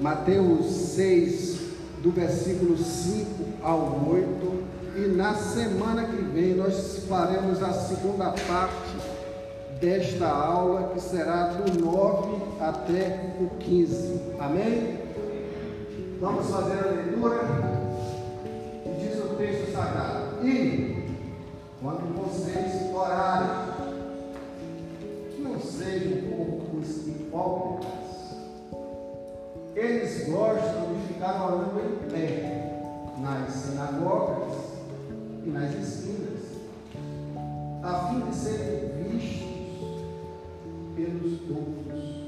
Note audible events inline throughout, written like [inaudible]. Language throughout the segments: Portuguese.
Mateus 6, do versículo 5 ao 8. E na semana que vem nós faremos a segunda parte desta aula, que será do 9 até o 15. Amém? Vamos fazer a leitura. E diz o texto sagrado. E quando vocês orarem, não sejam os hipócritas. Eles gostam de ficar orando em pé, nas sinagogas e nas esquinas, a fim de serem vistos pelos todos.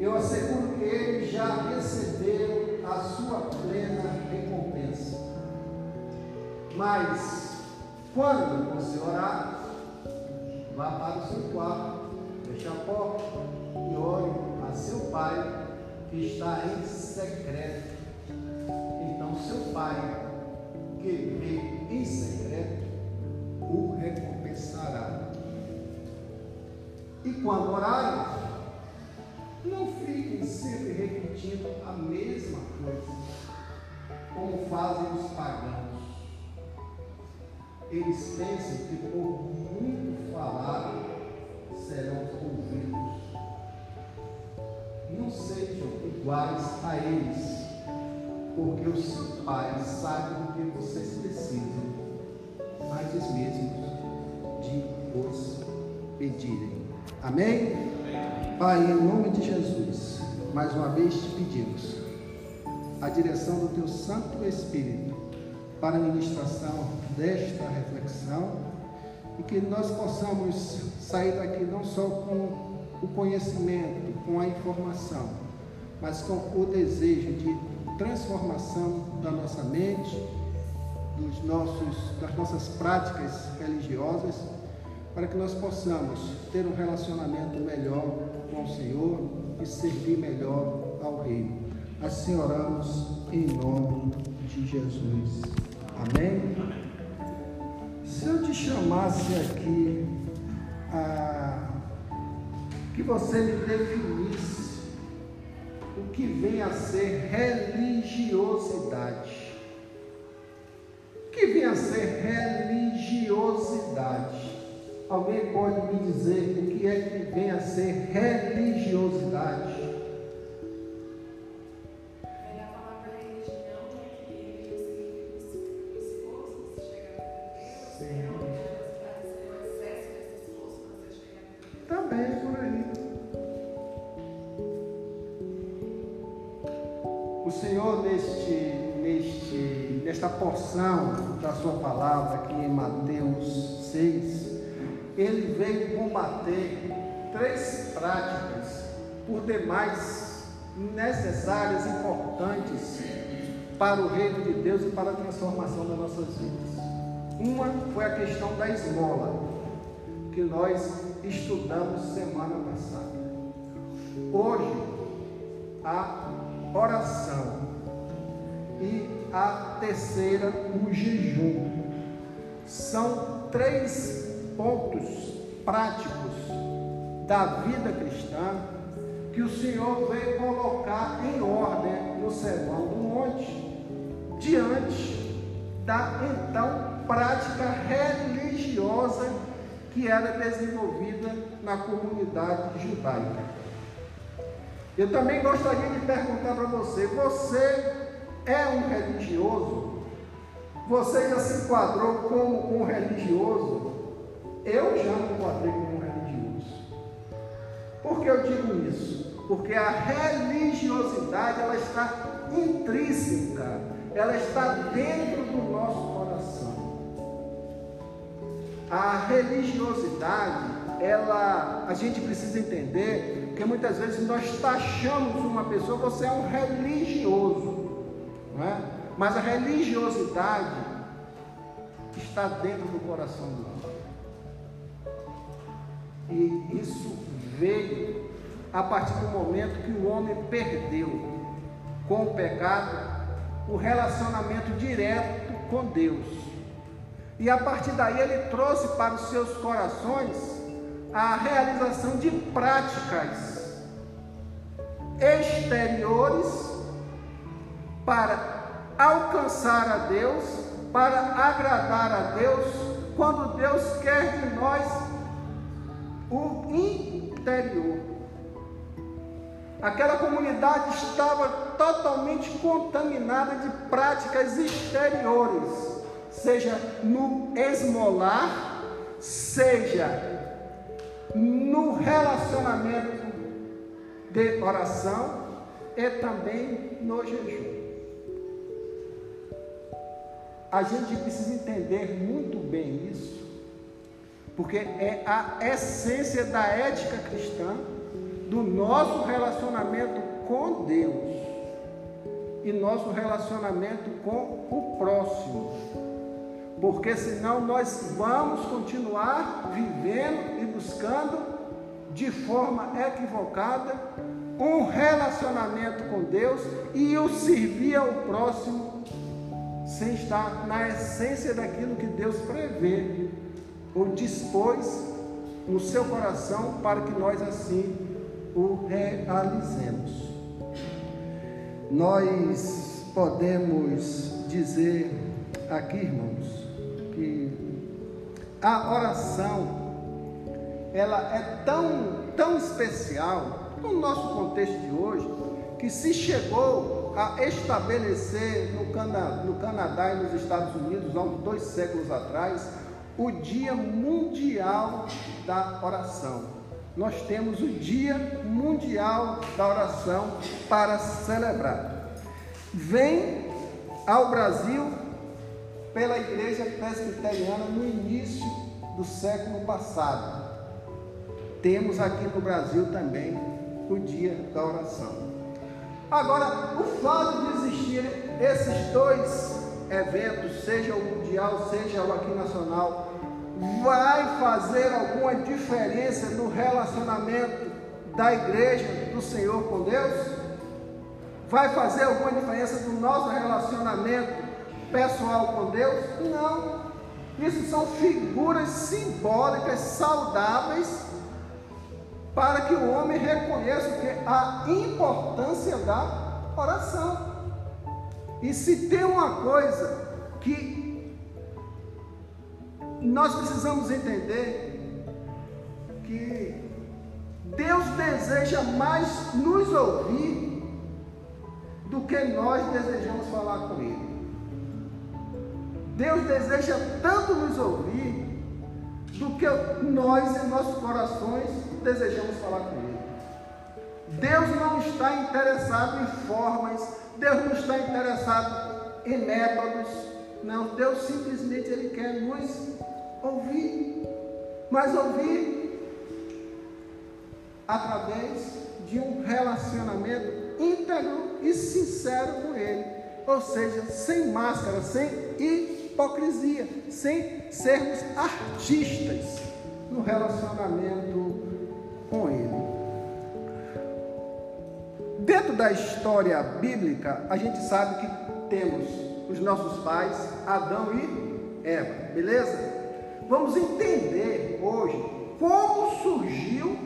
Eu asseguro que eles já receberam a sua plena recompensa. Mas, quando você orar, vá para o seu quarto, feche a porta e ore a seu pai que está em secreto. Então, seu pai, que vê em secreto, o recompensará. E quando orarem, não fiquem sempre repetindo a mesma coisa, como fazem os pagãos. Eles pensam que por muito falar serão ouvidos. Não sejam iguais a eles, porque o seu Pai sabe do que vocês precisam, antes mesmo de os pedirem. Amém? Pai, em nome de Jesus, mais uma vez te pedimos a direção do teu Santo Espírito para a ministração desta reflexão e que nós possamos sair daqui não só com o conhecimento, com a informação, mas com o desejo de transformação da nossa mente, dos nossos, das nossas práticas religiosas para que nós possamos ter um relacionamento melhor com o Senhor e servir melhor ao Reino. Assim oramos em nome de Jesus. Amém? Se eu te chamasse aqui a que você me definisse o que vem a ser religiosidade. O que vem a ser religiosidade? Alguém pode me dizer o que é que vem a ser religiosidade? Porção da Sua palavra aqui em Mateus 6, ele veio combater três práticas por demais necessárias, importantes para o reino de Deus e para a transformação das nossas vidas. Uma foi a questão da esmola, que nós estudamos semana passada. Hoje, a oração e a terceira, o jejum. São três pontos práticos da vida cristã que o Senhor veio colocar em ordem no Sermão do Monte, diante da então prática religiosa que era desenvolvida na comunidade judaica. Eu também gostaria de perguntar para você: você é um religioso? Você já se enquadrou como um religioso? Eu já me enquadrei como um religioso. Por que eu digo isso? Porque a religiosidade ela está intrínseca, ela está dentro do nosso coração. A religiosidade, ela, a gente precisa entender que muitas vezes nós taxamos uma pessoa, você é um religioso, não é? Mas a religiosidade está dentro do coração do homem. E isso veio a partir do momento que o homem perdeu com o pecado o relacionamento direto com Deus. E a partir daí ele trouxe para os seus corações a realização de práticas exteriores para alcançar a Deus, para agradar a Deus, quando Deus quer de nós o interior. Aquela comunidade estava totalmente contaminada de práticas exteriores, seja no esmolar, seja no relacionamento de oração e também no jejum. A gente precisa entender muito bem isso, porque é a essência da ética cristã, do nosso relacionamento com Deus e nosso relacionamento com o próximo. Porque senão nós vamos continuar vivendo e buscando de forma equivocada um relacionamento com Deus e o servir ao próximo sem estar na essência daquilo que Deus prevê ou dispôs no seu coração para que nós assim o realizemos. Nós podemos dizer aqui, irmãos, que a oração ela é tão, tão especial no nosso contexto de hoje, que se chegou a estabelecer no, Cana, no Canadá e nos Estados Unidos, há uns dois séculos atrás, o Dia Mundial da Oração. Nós temos o Dia Mundial da Oração para celebrar. Vem ao Brasil pela Igreja Presbiteriana no início do século passado temos aqui no Brasil também o dia da oração. Agora, o fato de existirem esses dois eventos, seja o mundial, seja o aqui nacional, vai fazer alguma diferença no relacionamento da igreja do Senhor com Deus? Vai fazer alguma diferença no nosso relacionamento pessoal com Deus? Não. Isso são figuras simbólicas saudáveis para que o homem reconheça que a importância da oração. E se tem uma coisa que nós precisamos entender que Deus deseja mais nos ouvir do que nós desejamos falar com Ele. Deus deseja tanto nos ouvir do que nós em nossos corações desejamos falar com Ele. Deus não está interessado em formas, Deus não está interessado em métodos, não, Deus simplesmente Ele quer nos ouvir, mas ouvir através de um relacionamento íntegro e sincero com Ele, ou seja, sem máscara, sem hipocrisia, sem sermos artistas no relacionamento com ele. Dentro da história bíblica, a gente sabe que temos os nossos pais, Adão e Eva, beleza? Vamos entender hoje como surgiu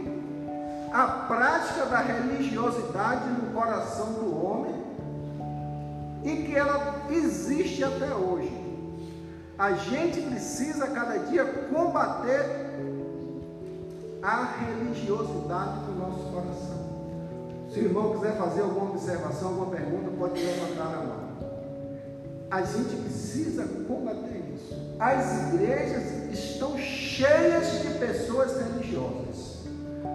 a prática da religiosidade no coração do homem e que ela existe até hoje. A gente precisa cada dia combater a religiosidade do nosso coração. Se o irmão quiser fazer alguma observação, alguma pergunta, pode levantar a mão. A gente precisa combater isso. As igrejas estão cheias de pessoas religiosas.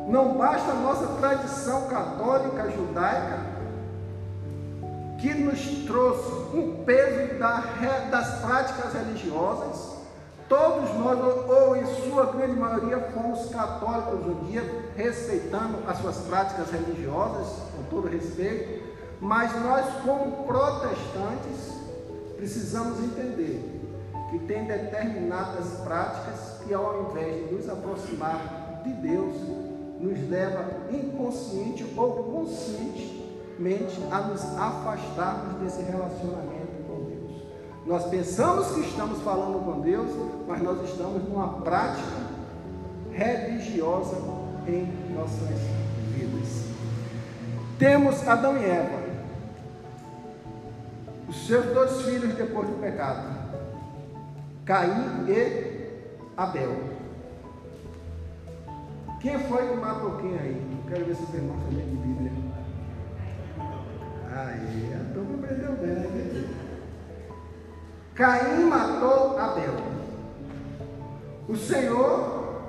Não basta a nossa tradição católica judaica que nos trouxe um peso das práticas religiosas, Todos nós, ou em sua grande maioria, fomos católicos um dia, respeitando as suas práticas religiosas, com todo respeito, mas nós, como protestantes, precisamos entender que tem determinadas práticas que, ao invés de nos aproximar de Deus, nos leva inconsciente ou conscientemente a nos afastarmos desse relacionamento nós pensamos que estamos falando com Deus, mas nós estamos numa prática religiosa em nossas vidas. Temos Adão e Eva, os seus dois filhos depois do pecado, Caim e Abel. Quem foi que matou quem aí? Quero ver se os irmãos também de Bíblia. Aí, a turma aprendeu bem, né? Caim matou Abel. O Senhor,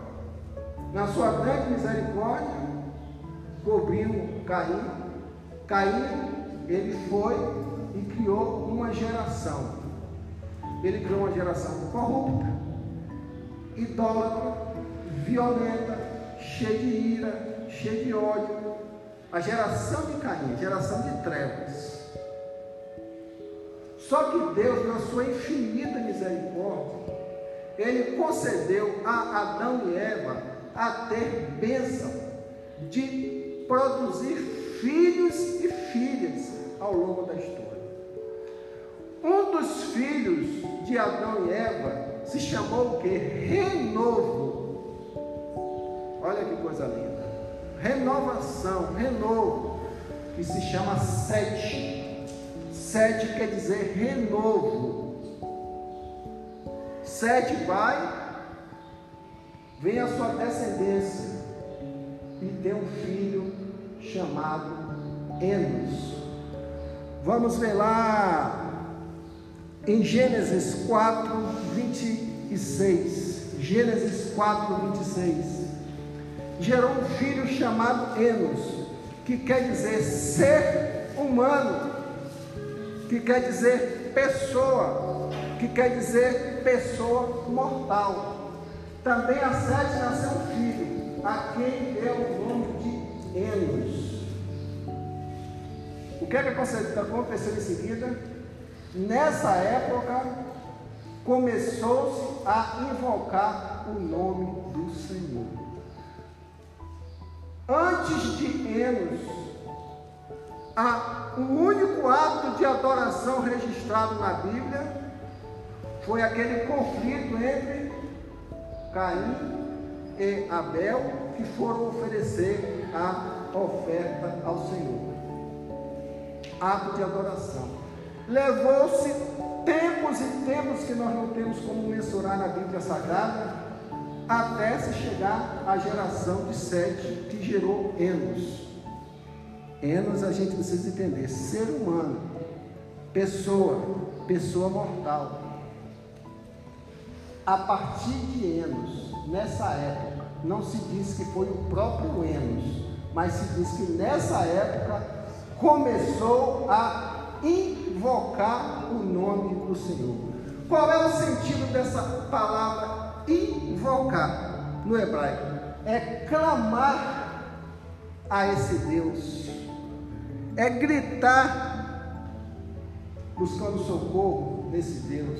na sua grande misericórdia, cobriu Caim. Caim, ele foi e criou uma geração. Ele criou uma geração corrupta, idólatra, violenta, cheia de ira, cheia de ódio. A geração de Caim, geração de trevas. Só que Deus, na sua infinita misericórdia, Ele concedeu a Adão e Eva a ter bênção de produzir filhos e filhas ao longo da história. Um dos filhos de Adão e Eva se chamou o que? Renovo. Olha que coisa linda. Renovação, renovo, que se chama Sete. Sete quer dizer renovo. Sete vai, vem a sua descendência e tem um filho chamado Enos. Vamos ver lá em Gênesis 4, 26. Gênesis 4, 26. Gerou um filho chamado Enos, que quer dizer ser humano que quer dizer pessoa, que quer dizer pessoa mortal. Também a Sete nasceu um filho, a quem deu o nome de Enos. O que é que aconteceu em seguida? Nessa época, começou-se a invocar o nome do Senhor. Antes de Enos, o único ato de adoração registrado na Bíblia foi aquele conflito entre Caim e Abel que foram oferecer a oferta ao Senhor. Ato de adoração. Levou-se tempos e tempos que nós não temos como mensurar na Bíblia Sagrada, até se chegar à geração de Sete, que gerou Enos. Enos a gente precisa entender, ser humano, pessoa, pessoa mortal. A partir de Enos, nessa época, não se diz que foi o próprio Enos, mas se diz que nessa época começou a invocar o nome do Senhor. Qual é o sentido dessa palavra invocar no hebraico? É clamar a esse Deus é gritar buscando socorro nesse Deus,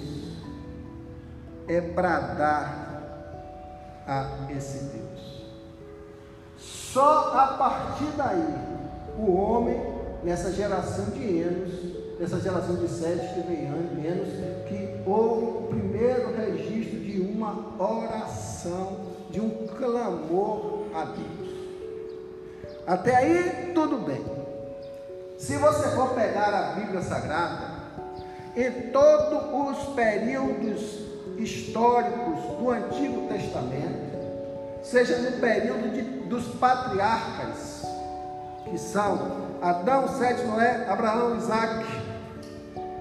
é bradar a esse Deus. Só a partir daí, o homem, nessa geração de Enos, nessa geração de Sete que vem Enos, que houve o primeiro registro de uma oração, de um clamor a Deus. Até aí, tudo bem. Se você for pegar a Bíblia Sagrada, em todos os períodos históricos do Antigo Testamento, seja no período de, dos patriarcas, que são Adão, Sete, Noé, Abraão, Isaac,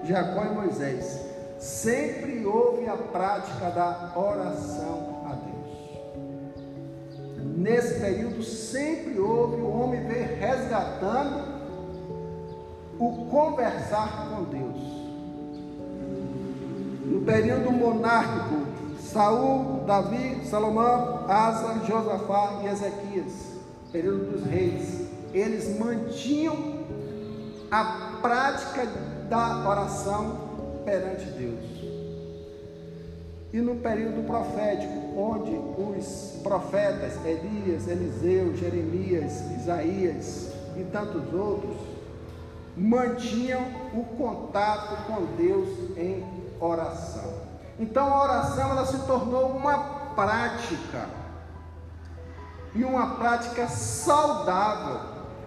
Jacó e Moisés, sempre houve a prática da oração a Deus. Nesse período sempre houve o homem ver resgatando o conversar com Deus. No período monárquico, Saul, Davi, Salomão, Asa, Josafá e Ezequias, período dos reis, eles mantinham a prática da oração perante Deus. E no período profético, onde os profetas Elias, Eliseu, Jeremias, Isaías e tantos outros mantinham o contato com Deus em oração. Então a oração ela se tornou uma prática e uma prática saudável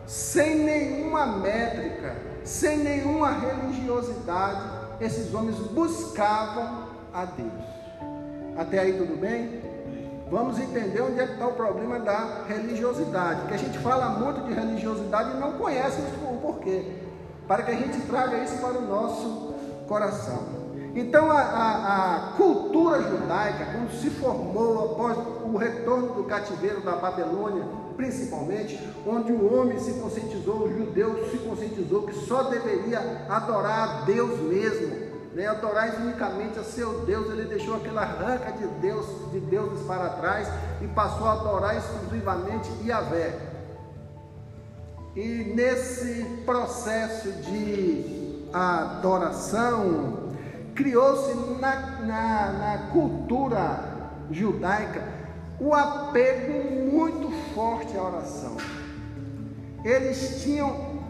sem nenhuma métrica, sem nenhuma religiosidade, esses homens buscavam a Deus. Até aí tudo bem? Vamos entender onde é que está o problema da religiosidade. Que a gente fala muito de religiosidade e não conhece o porquê. Para que a gente traga isso para o nosso coração. Então a, a, a, cultura judaica, quando se formou após o retorno do cativeiro da Babilônia, principalmente, onde o homem se conscientizou, o judeu se conscientizou que só deveria adorar a Deus mesmo, né? adorar unicamente a seu Deus, ele deixou aquela arranca de Deus, de deuses para trás e passou a adorar exclusivamente Yahvé. E nesse processo de adoração, criou-se na, na, na cultura judaica o apego muito forte à oração. Eles tinham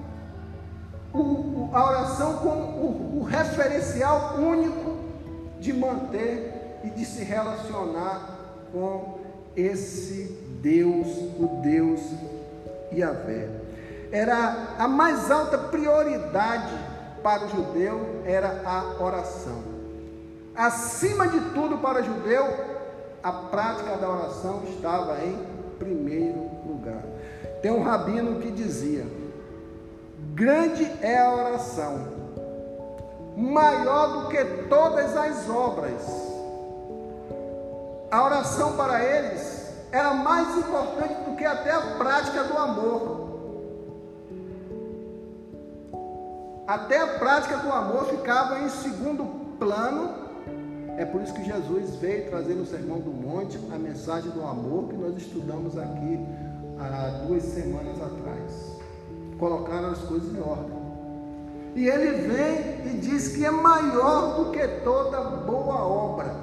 o, a oração como o, o referencial único de manter e de se relacionar com esse Deus, o Deus Yahvé. Era a mais alta prioridade para o judeu era a oração. Acima de tudo para o judeu, a prática da oração estava em primeiro lugar. Tem um rabino que dizia: Grande é a oração, maior do que todas as obras. A oração para eles era mais importante do que até a prática do amor. Até a prática do amor ficava em segundo plano. É por isso que Jesus veio trazer no Sermão do Monte a mensagem do amor que nós estudamos aqui há duas semanas atrás colocar as coisas em ordem. E ele vem e diz que é maior do que toda boa obra.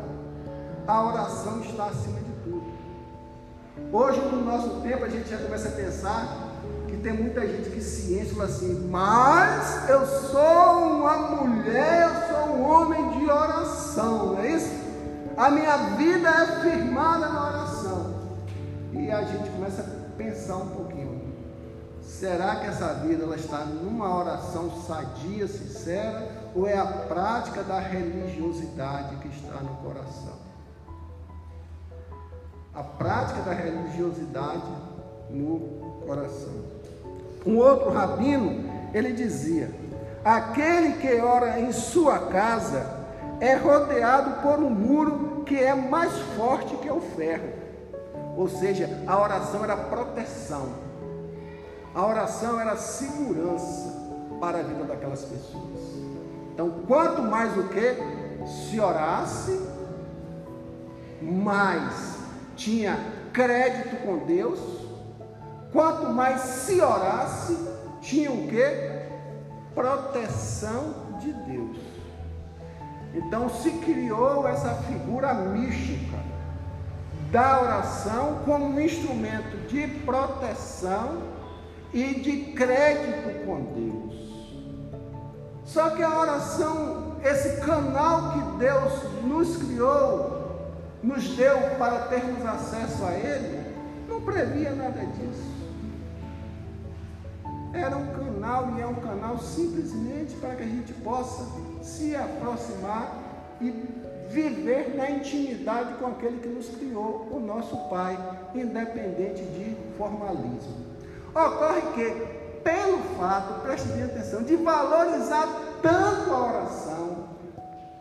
A oração está acima de tudo. Hoje, no nosso tempo, a gente já começa a pensar que tem muita gente que se enche e fala assim, mas eu sou uma mulher, eu sou um homem de oração, não é isso? A minha vida é firmada na oração. E a gente começa a pensar um pouquinho. Será que essa vida ela está numa oração sadia, sincera, ou é a prática da religiosidade que está no coração? A prática da religiosidade no coração. Um outro rabino, ele dizia: aquele que ora em sua casa é rodeado por um muro que é mais forte que o ferro. Ou seja, a oração era proteção a oração era segurança para a vida daquelas pessoas. Então, quanto mais o que se orasse, mais tinha crédito com Deus. Quanto mais se orasse, tinha o que? Proteção de Deus. Então se criou essa figura mística da oração como um instrumento de proteção e de crédito com Deus. Só que a oração, esse canal que Deus nos criou, nos deu para termos acesso a Ele, não previa nada disso. Era um canal e é um canal simplesmente para que a gente possa se aproximar e viver na intimidade com aquele que nos criou, o nosso Pai, independente de formalismo. Ocorre que, pelo fato, preste bem atenção, de valorizar tanto a oração,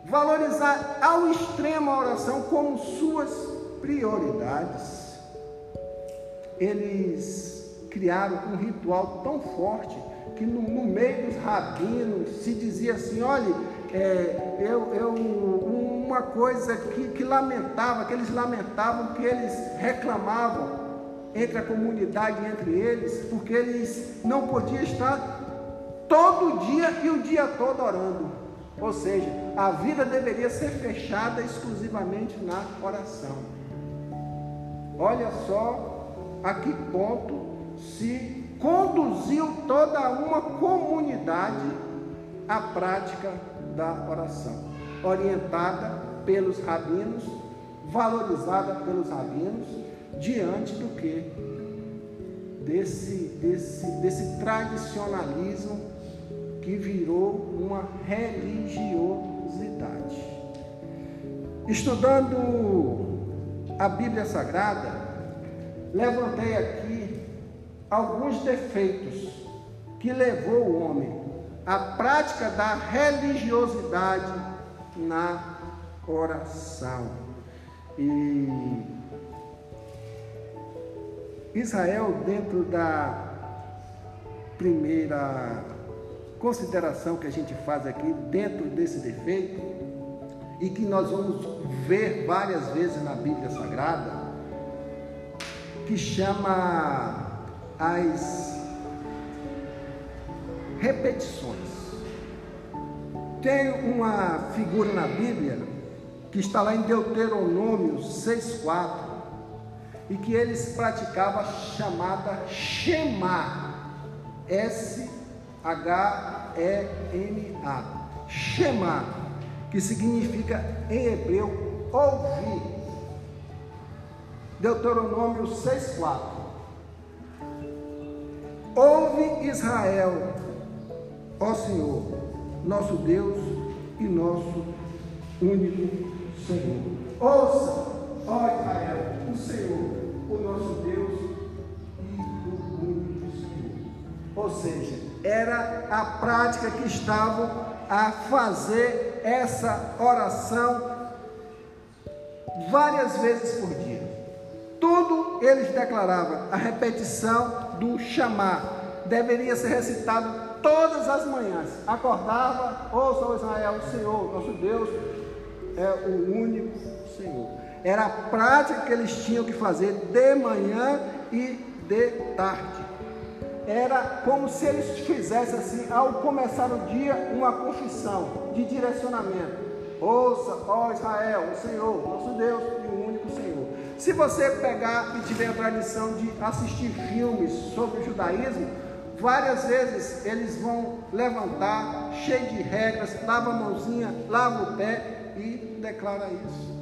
valorizar ao extremo a oração como suas prioridades, eles criaram um ritual tão forte que no, no meio dos rabinos se dizia assim: olha, é, eu, eu, uma coisa que, que lamentava, que eles lamentavam, que eles reclamavam, entre a comunidade, entre eles, porque eles não podiam estar todo dia e o dia todo orando. Ou seja, a vida deveria ser fechada exclusivamente na oração. Olha só a que ponto se conduziu toda uma comunidade à prática da oração, orientada pelos rabinos, valorizada pelos rabinos, diante do que desse, desse, desse tradicionalismo que virou uma religiosidade. Estudando a Bíblia Sagrada, levantei aqui alguns defeitos que levou o homem à prática da religiosidade na oração. E Israel, dentro da primeira consideração que a gente faz aqui, dentro desse defeito, e que nós vamos ver várias vezes na Bíblia Sagrada, que chama as repetições. Tem uma figura na Bíblia que está lá em Deuteronômio 6,4 e que eles praticavam a chamada Shema, S-H-E-M-A, Shema, que significa em hebreu ouvir. Deuteronômio 6,4 Ouve Israel, ó Senhor, nosso Deus e nosso único Senhor. Ouça, ó Israel, o Senhor, o nosso Deus e o único Senhor. Ou seja, era a prática que estavam a fazer essa oração várias vezes por dia. Tudo eles declaravam, a repetição do chamar deveria ser recitado todas as manhãs. Acordava, ouça, oh, Israel, o Senhor, nosso Deus, é o único Senhor. Era a prática que eles tinham que fazer de manhã e de tarde. Era como se eles fizessem assim, ao começar o dia, uma confissão de direcionamento. Ouça, ó Israel, o Senhor, nosso Deus e o único Senhor. Se você pegar e tiver a tradição de assistir filmes sobre o judaísmo, várias vezes eles vão levantar, cheio de regras, lava a mãozinha, lava o pé e declara isso.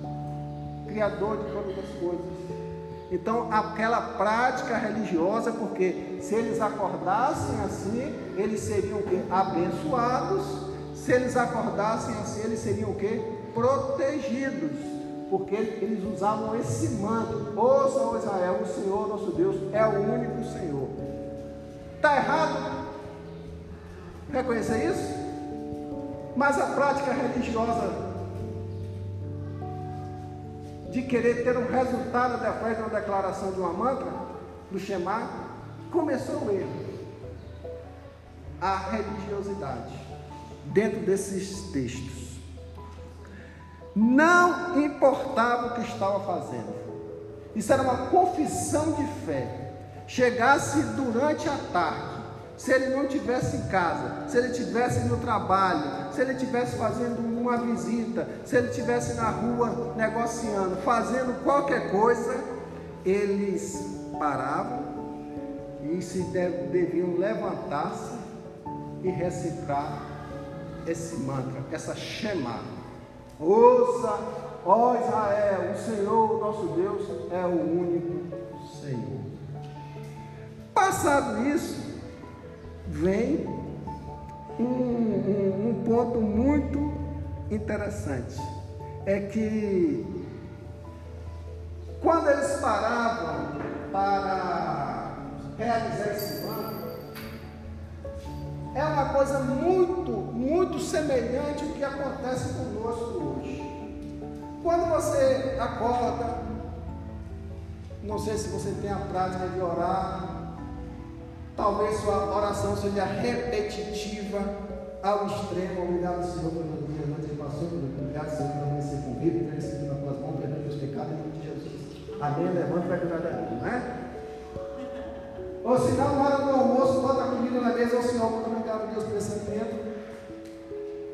Criador de todas as coisas. Então, aquela prática religiosa, porque se eles acordassem assim, eles seriam o quê? Abençoados. Se eles acordassem assim, eles seriam o quê? Protegidos. Porque eles usavam esse manto. Ouça, ó Israel, o Senhor nosso Deus é o único Senhor. Está errado? Reconhecer isso? Mas a prática religiosa de querer ter um resultado depois da declaração de uma mantra, do Shema, começou o erro. A religiosidade dentro desses textos. Não importava o que estava fazendo. Isso era uma confissão de fé. Chegasse durante a tarde, se ele não tivesse em casa, se ele tivesse no trabalho, se ele estivesse fazendo uma visita, se ele estivesse na rua negociando, fazendo qualquer coisa, eles paravam e se deviam levantar-se e recitar esse mantra, essa Shema. Ouça, ó Israel, o Senhor, nosso Deus, é o único Senhor. Passado isso, vem um, um, um ponto muito interessante. É que quando eles paravam para realizar esse manto, é uma coisa muito, muito semelhante ao que acontece conosco hoje. Quando você acorda, não sei se você tem a prática de orar, Talvez sua oração seja repetitiva ao extremo. Obrigado, Senhor, pelo dia que passou. Obrigado, Senhor, por com vida, ter recebido nas tuas mãos, perdão os pecados em nome de Jesus. Amém. Levanta para cuidar da vida, não é? Ou se não, na hora do almoço, bota a comida na mesa ao Senhor, muito obrigado, Deus, por esse alimento.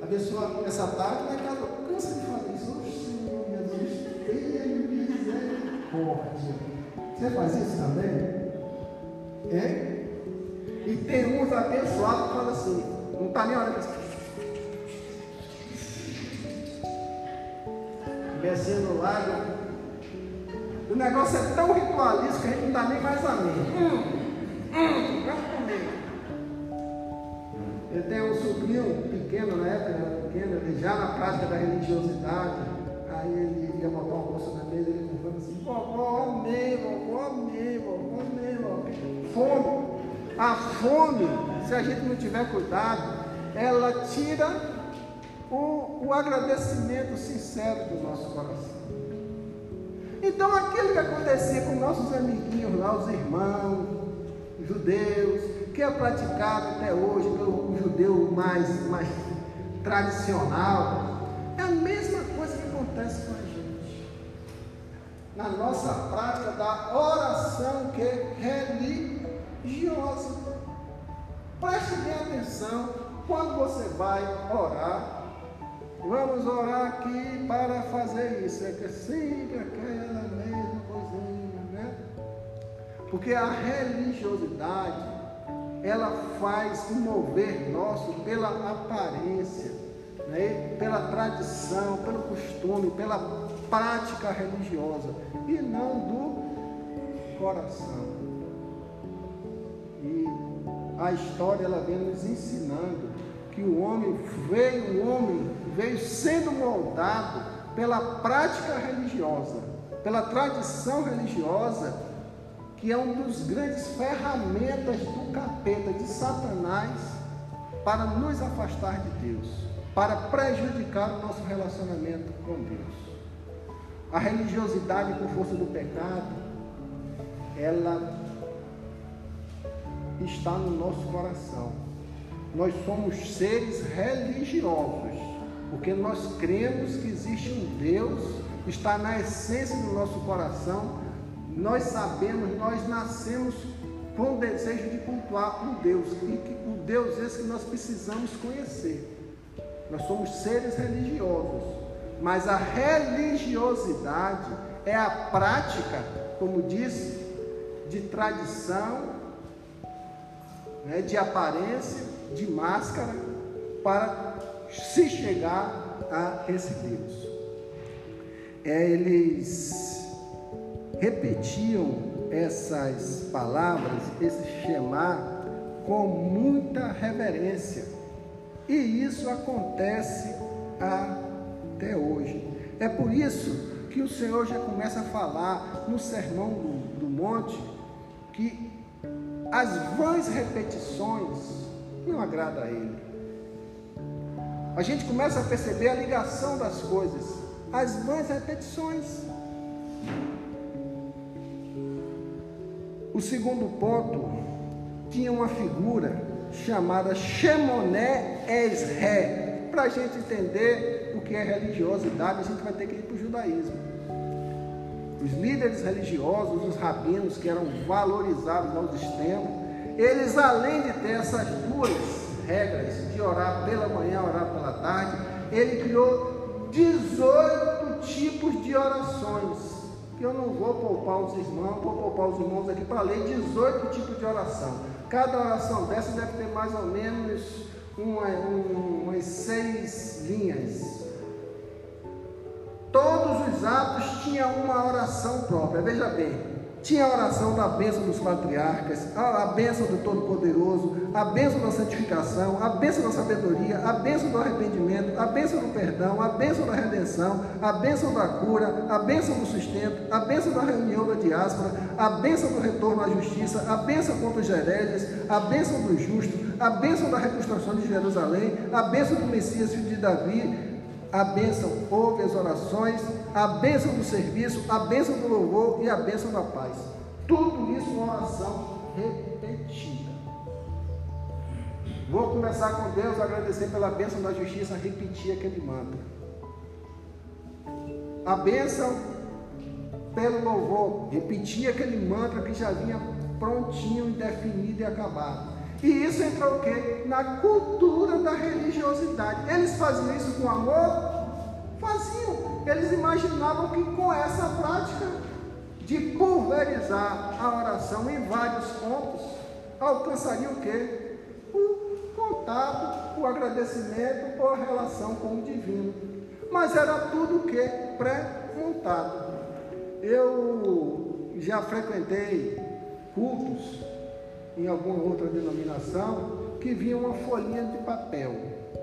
Abençoa essa tarde, mas cara, cansa de falar isso. Oxe, Senhor, Jesus, tenha misericórdia. Você faz isso também? É? E tem uns abençoados que falam assim, não está nem olhando assim. Descendo lago. O negócio é tão ritualístico que a gente não dá nem mais amém. Hum. Hum. Eu tenho um sobrinho pequeno, na época ele era pequeno, ele já na prática da religiosidade, aí ele ia botar uma bolsa na mesa, ele falava assim, vovó, amei, vovó, amei, vovó, amei, vovó. Fome. A fome, se a gente não tiver cuidado, ela tira o, o agradecimento sincero do nosso coração. Então aquilo que acontecia com nossos amiguinhos lá, os irmãos, judeus, que é praticado até hoje pelo judeu mais, mais tradicional, é a mesma coisa que acontece com a gente. Na nossa prática da oração que é religiosa. Preste bem atenção quando você vai orar. Vamos orar aqui para fazer isso. É que sempre aquela mesma coisinha, né? Porque a religiosidade ela faz o mover nosso pela aparência, né? pela tradição, pelo costume, pela prática religiosa e não do coração. E a história ela vem nos ensinando que o homem veio, o homem veio sendo moldado pela prática religiosa, pela tradição religiosa que é um dos grandes ferramentas do capeta, de Satanás, para nos afastar de Deus, para prejudicar o nosso relacionamento com Deus. A religiosidade por força do pecado, ela está no nosso coração. Nós somos seres religiosos, porque nós cremos que existe um Deus, está na essência do nosso coração nós sabemos, nós nascemos com o desejo de cultuar um Deus, e que o Deus esse que nós precisamos conhecer. Nós somos seres religiosos, mas a religiosidade é a prática, como disse, de tradição, né, de aparência, de máscara, para se chegar a esse Deus. É, eles repetiam essas palavras, esse chamar, com muita reverência. E isso acontece até hoje. É por isso que o Senhor já começa a falar no Sermão do, do Monte que as vãs repetições não agradam a Ele. A gente começa a perceber a ligação das coisas, as vãs repetições. O segundo ponto tinha uma figura chamada Shemoné Esré. Para a gente entender o que é religiosidade, a gente vai ter que ir para o judaísmo. Os líderes religiosos, os rabinos que eram valorizados aos extremos, eles além de ter essas duas regras de orar pela manhã, orar pela tarde, ele criou 18 tipos de orações eu não vou poupar os irmãos, vou poupar os irmãos aqui para ler 18 tipos de oração. Cada oração dessa deve ter mais ou menos uma, um, umas seis linhas. Todos os atos tinham uma oração própria. Veja bem, tinha a oração da bênção dos patriarcas, a, bênção do Todo-Poderoso, a bênção da santificação, a bênção da sabedoria, a bênção do arrependimento, a bênção do perdão, a bênção da redenção, a bênção da cura, a bênção do sustento, a bênção da reunião da diáspora, a bênção do retorno à justiça, a bênção contra os hereges, a bênção do justo, a bênção da reconstrução de Jerusalém, a bênção do Messias filho de Davi, a bênção ouve as orações, a bênção do serviço, a bênção do louvor e a bênção da paz. Tudo isso uma oração repetida. Vou começar com Deus, agradecer pela bênção da justiça, repetir aquele mantra. A bênção pelo louvor, repetir aquele mantra que já vinha prontinho, definido e acabado. E isso entrou o quê? Na cultura da religiosidade. Eles faziam isso com amor? Faziam. Eles imaginavam que com essa prática de pulverizar a oração em vários pontos, alcançaria o quê? O contato, o agradecimento ou a relação com o divino. Mas era tudo o que? Pré-montado. Eu já frequentei cultos em alguma outra denominação, que vinha uma folhinha de papel.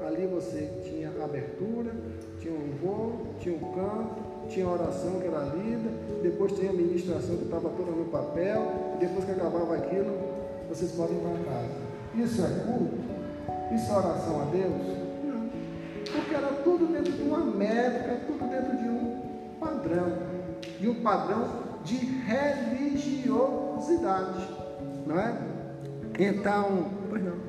Ali você tinha abertura, tinha um voo, tinha um canto, tinha oração que era lida, depois tinha a ministração que estava toda no papel, depois que acabava aquilo, vocês podem ir para casa. Isso é culto? Isso é oração a Deus? Não. Porque era tudo dentro de uma métrica, tudo dentro de um padrão. De um padrão de religiosidade. Não é? Então, pois não.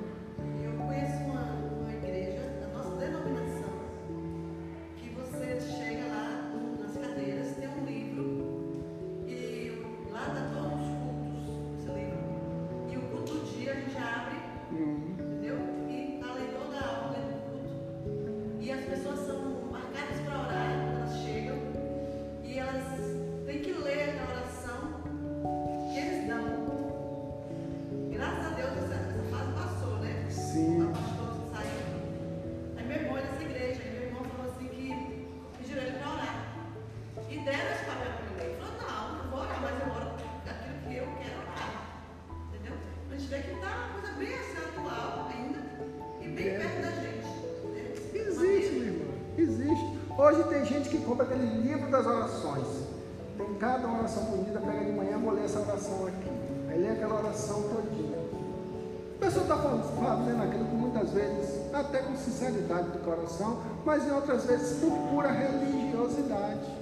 Mas em outras vezes por pura religiosidade.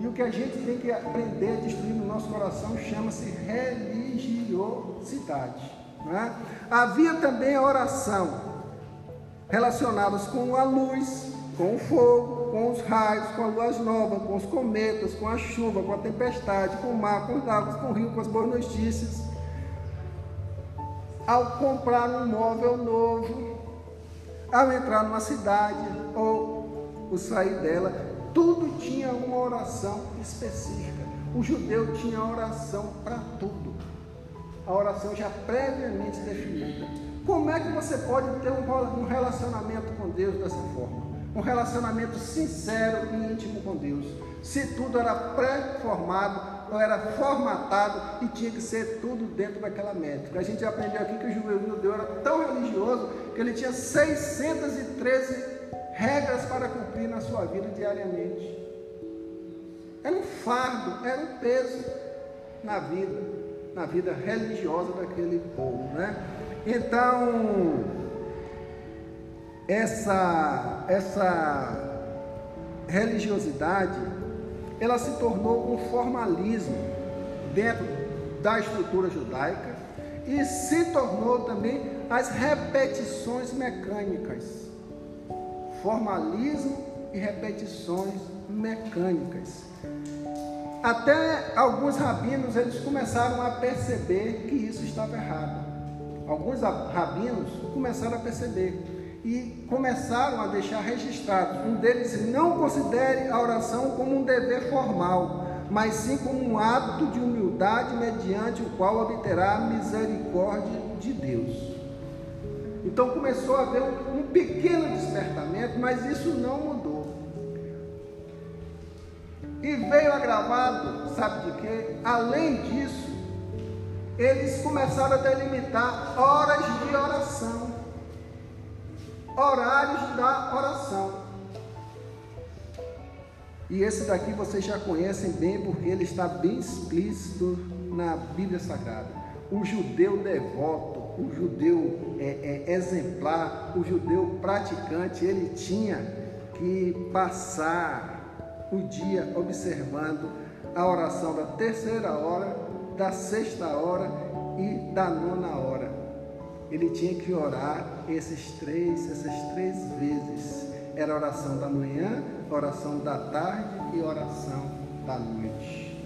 E o que a gente tem que aprender a destruir no nosso coração chama-se religiosidade. É? Havia também a oração relacionadas com a luz, com o fogo, com os raios, com as luas novas, com os cometas, com a chuva, com a tempestade, com o mar, com os lagos, com o rio, com as boas notícias. Ao comprar um móvel novo, ao entrar numa cidade ou o sair dela, tudo tinha uma oração específica. O judeu tinha oração para tudo. A oração já previamente definida. Como é que você pode ter um relacionamento com Deus dessa forma? um relacionamento sincero e íntimo com Deus. Se tudo era pré-formado, ou era formatado e tinha que ser tudo dentro daquela métrica. A gente aprendeu aqui que o judeu era tão religioso que ele tinha 613 regras para cumprir na sua vida diariamente. Era um fardo, era um peso na vida, na vida religiosa daquele povo, né? Então, essa, essa religiosidade, ela se tornou um formalismo dentro da estrutura judaica e se tornou também as repetições mecânicas. Formalismo e repetições mecânicas. Até alguns rabinos eles começaram a perceber que isso estava errado. Alguns rabinos começaram a perceber e começaram a deixar registrado. Um deles não considere a oração como um dever formal, mas sim como um ato de humildade mediante o qual obterá a misericórdia de Deus. Então começou a haver um pequeno despertamento, mas isso não mudou. E veio agravado, sabe de quê? Além disso, eles começaram a delimitar horas de oração horários da oração. E esse daqui vocês já conhecem bem, porque ele está bem explícito na Bíblia Sagrada. O judeu devoto, o judeu é, é, exemplar, o judeu praticante, ele tinha que passar o dia observando a oração da terceira hora, da sexta hora e da nona hora ele tinha que orar esses três, essas três vezes. Era oração da manhã, oração da tarde e oração da noite.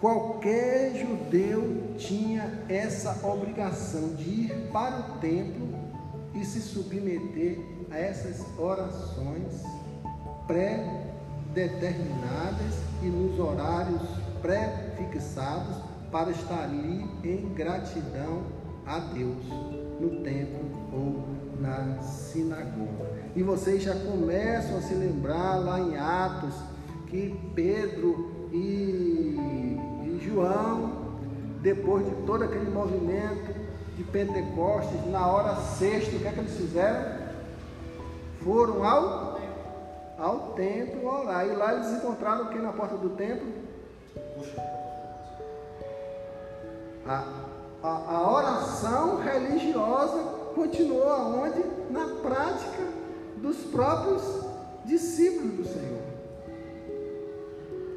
Qualquer judeu tinha essa obrigação de ir para o templo e se submeter a essas orações pré-determinadas e nos horários pré-fixados para estar ali em gratidão a Deus, no templo ou na sinagoga. E vocês já começam a se lembrar lá em Atos que Pedro e, e João, depois de todo aquele movimento de Pentecostes, na hora sexta, o que é que eles fizeram? Foram ao, ao templo orar. E lá eles encontraram o que na porta do templo? A, a, a oração religiosa continuou aonde? Na prática dos próprios discípulos do Senhor.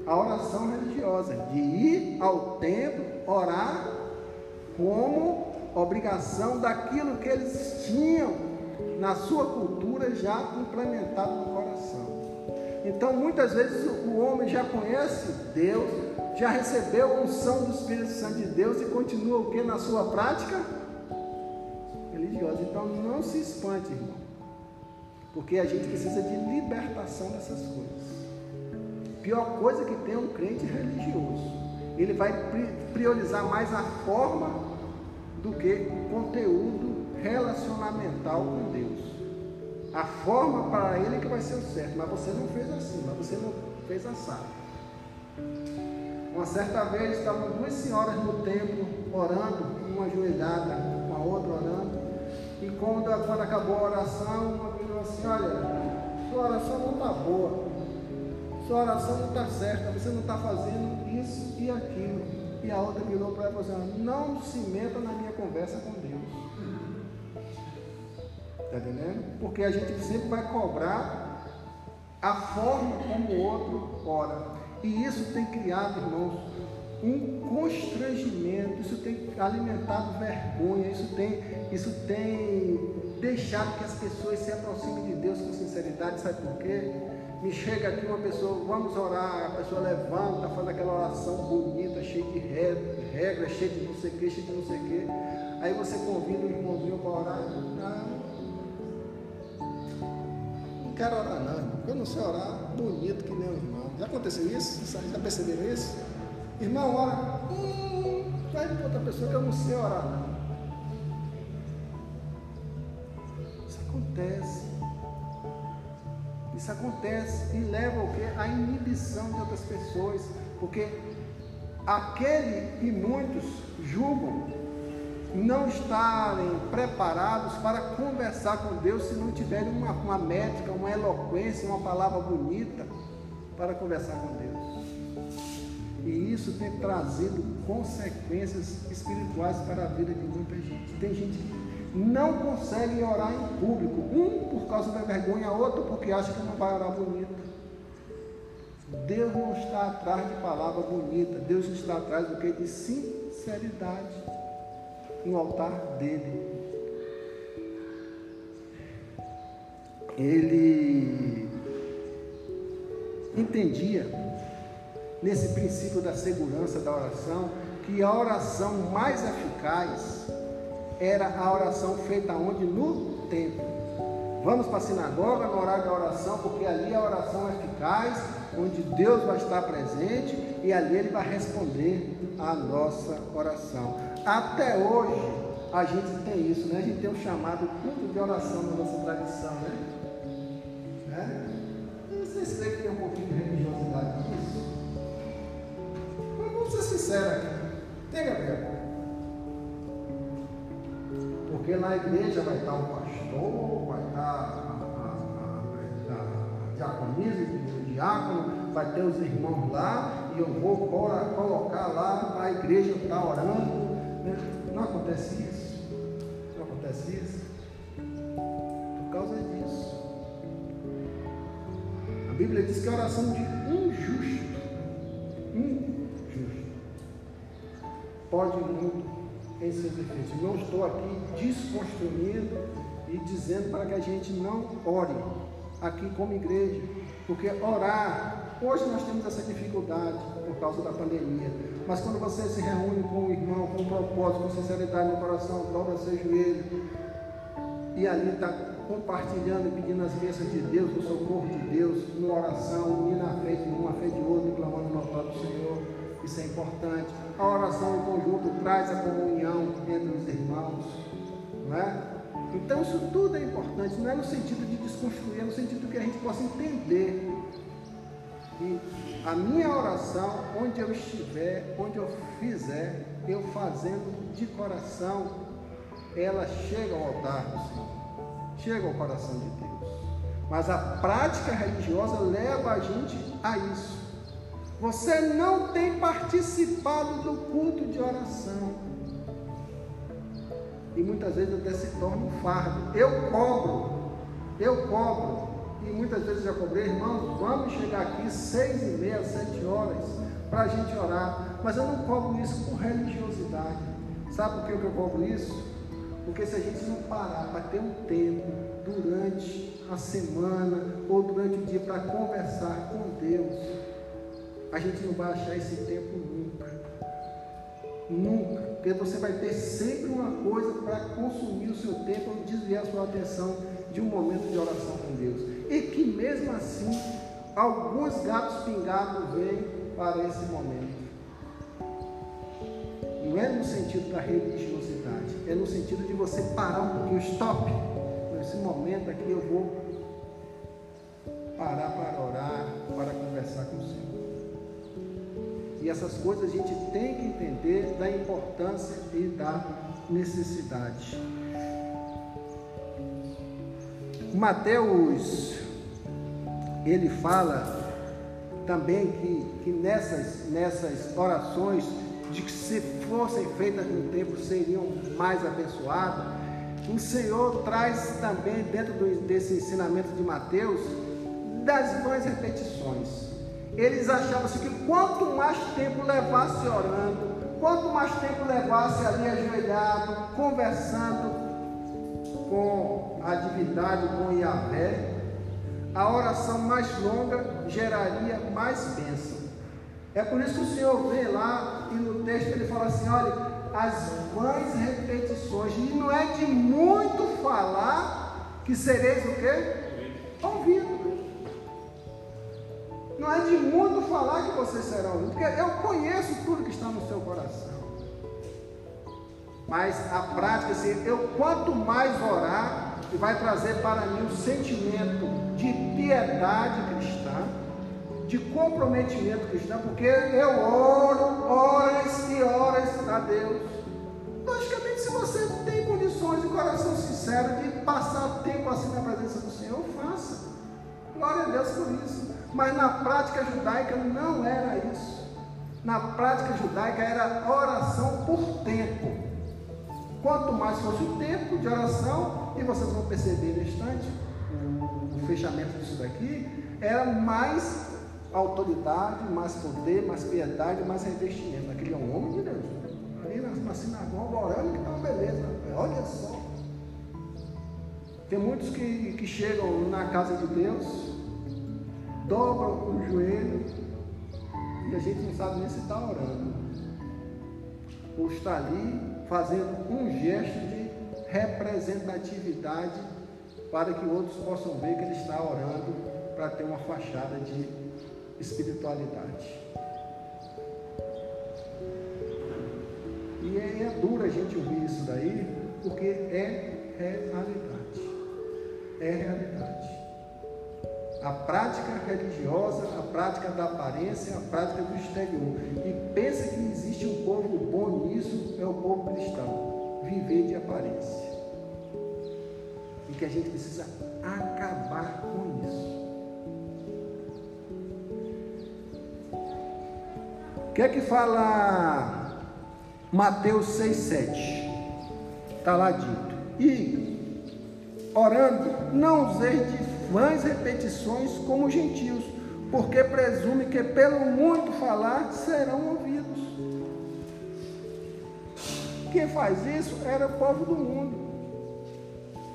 A oração religiosa, de ir ao templo orar como obrigação daquilo que eles tinham na sua cultura já implementado no coração. Então, muitas vezes o homem já conhece Deus, já recebeu a unção do Espírito Santo de Deus e continua o que na sua prática religiosa. Então, não se espante, irmão, porque a gente precisa de libertação dessas coisas. Pior coisa que tem é um crente religioso. Ele vai priorizar mais a forma do que o conteúdo relacionamental com Deus. A forma para ele é que vai ser o certo, mas você não fez assim, mas você não fez assado. Uma certa vez estavam duas senhoras no templo orando, uma ajoelhada, com a outra orando, e quando, quando acabou a oração, uma falou assim, olha, sua oração não está boa, sua oração não está certa, você não está fazendo isso e aquilo. E a outra virou para ela e falou assim, não se meta na minha conversa com Deus. Está entendendo? Porque a gente sempre vai cobrar a forma como o outro ora. E isso tem criado, irmãos, um constrangimento, isso tem alimentado vergonha, isso tem, isso tem deixado que as pessoas se aproximem de Deus com sinceridade, sabe por quê? Me chega aqui uma pessoa, vamos orar, a pessoa levanta, faz aquela oração bonita, cheia de regras, cheia de não sei o que, cheia de não sei o que. Aí você convida o irmãozinho para orar. Não, quero orar não, porque eu não sei orar bonito que nem o irmão. Já aconteceu isso? Já perceberam isso? Irmão, ora, hum, vai para outra pessoa eu não sei orar não. Isso acontece. Isso acontece e leva o quê? A inibição de outras pessoas. Porque aquele e muitos julgam não estarem preparados para conversar com Deus se não tiverem uma, uma métrica, uma eloquência, uma palavra bonita para conversar com Deus. E isso tem trazido consequências espirituais para a vida de muita gente. Tem gente que não consegue orar em público, um por causa da vergonha, outro porque acha que não vai orar bonito. Deus não está atrás de palavra bonita, Deus está atrás do que? De sinceridade no altar dele. Ele entendia, nesse princípio da segurança da oração, que a oração mais eficaz era a oração feita onde? No templo. Vamos para a sinagoga no horário da oração, porque ali a oração é eficaz, onde Deus vai estar presente e ali Ele vai responder a nossa oração. Até hoje a gente tem isso, né? A gente tem um chamado culto de oração na nossa tradição, né? né? Vocês creem que tem um pouquinho de religiosidade nisso? Mas vamos ser sinceros aqui. Tem, Gabriel? Porque na igreja vai estar o pastor, vai estar a, a, a, a diaconisa, o diácono, vai ter os irmãos lá, e eu vou colocar lá na igreja está orando não acontece isso? Não acontece isso? Por causa disso. A Bíblia diz que a oração de um justo, um justo, pode muito em seus efeitos. Não estou aqui desconstruindo e dizendo para que a gente não ore aqui como igreja, porque orar, hoje nós temos essa dificuldade por causa da pandemia. Mas quando você se reúne com o irmão, com um propósito, com sinceridade no coração, dobra seu joelho e ali está compartilhando e pedindo as bênçãos de Deus, o socorro de Deus, numa oração, unindo a fé de um, a fé de outro, clamando no nome do Senhor. Isso é importante. A oração em conjunto traz a comunhão entre os irmãos. Não é? Então isso tudo é importante, não é no sentido de desconstruir, é no sentido que a gente possa entender que a minha oração, onde eu estiver, onde eu fizer, eu fazendo de coração, ela chega ao altar do Senhor, chega ao coração de Deus. Mas a prática religiosa leva a gente a isso. Você não tem participado do culto de oração. E muitas vezes até se torna um fardo. Eu cobro, eu cobro. E muitas vezes já cobrei, irmãos, vamos chegar aqui seis e meia, sete horas, para a gente orar. Mas eu não cobro isso por religiosidade. Sabe por que eu cobro isso? Porque se a gente não parar para ter um tempo durante a semana ou durante o dia para conversar com Deus, a gente não vai achar esse tempo nunca. Nunca. Porque você vai ter sempre uma coisa para consumir o seu tempo ou desviar a sua atenção de um momento de oração com Deus. E que mesmo assim, alguns gatos pingados vêm para esse momento. Não é no sentido da religiosidade, é no sentido de você parar um pouquinho, stop. Nesse momento aqui eu vou parar para orar, para conversar com o Senhor. E essas coisas a gente tem que entender da importância e da necessidade. Mateus, ele fala também que, que nessas, nessas orações, de que se fossem feitas no tempo seriam mais abençoadas, o Senhor traz também, dentro do, desse ensinamento de Mateus, das vãs repetições. Eles achavam assim que quanto mais tempo levasse orando, quanto mais tempo levasse ali ajoelhado, conversando com a divindade, com Yahvé, a oração mais longa geraria mais bênção. É por isso que o Senhor vê lá e no texto ele fala assim: olha, as vãs repetições, e não é de muito falar que sereis o quê? Ouvido. Não é de muito falar que você será ouvido, porque eu conheço tudo que está no seu coração. Mas a prática, assim, eu quanto mais orar, vai trazer para mim um sentimento de piedade cristã, de comprometimento cristão, porque eu oro horas e horas a Deus. Logicamente, se você tem condições de coração sincero de passar tempo assim na presença do Senhor, faça. Glória a Deus por isso. Mas na prática judaica não era isso. Na prática judaica era oração por tempo. Quanto mais fosse o tempo de oração, e vocês vão perceber no instante, o, o fechamento disso daqui, era mais autoridade, mais poder, mais piedade, mais revestimento. Aquele é um homem de Deus. Ali na, na sinagoga orando, que uma beleza. Olha só. Tem muitos que, que chegam na casa de Deus, dobram o joelho e a gente não sabe nem se está orando. Ou está ali fazendo um gesto de representatividade para que outros possam ver que ele está orando para ter uma fachada de espiritualidade. E é, é duro a gente ouvir isso daí, porque é realidade. É realidade a prática religiosa, a prática da aparência, a prática do exterior. E pensa que existe um povo bom nisso, é o povo cristão. Viver de aparência. E que a gente precisa acabar com isso. O que é que fala Mateus 6,7? Está lá dito. E orando, não useis de vãs repetições como gentios, porque presume que pelo muito falar serão ouvidos. Quem faz isso era o povo do mundo.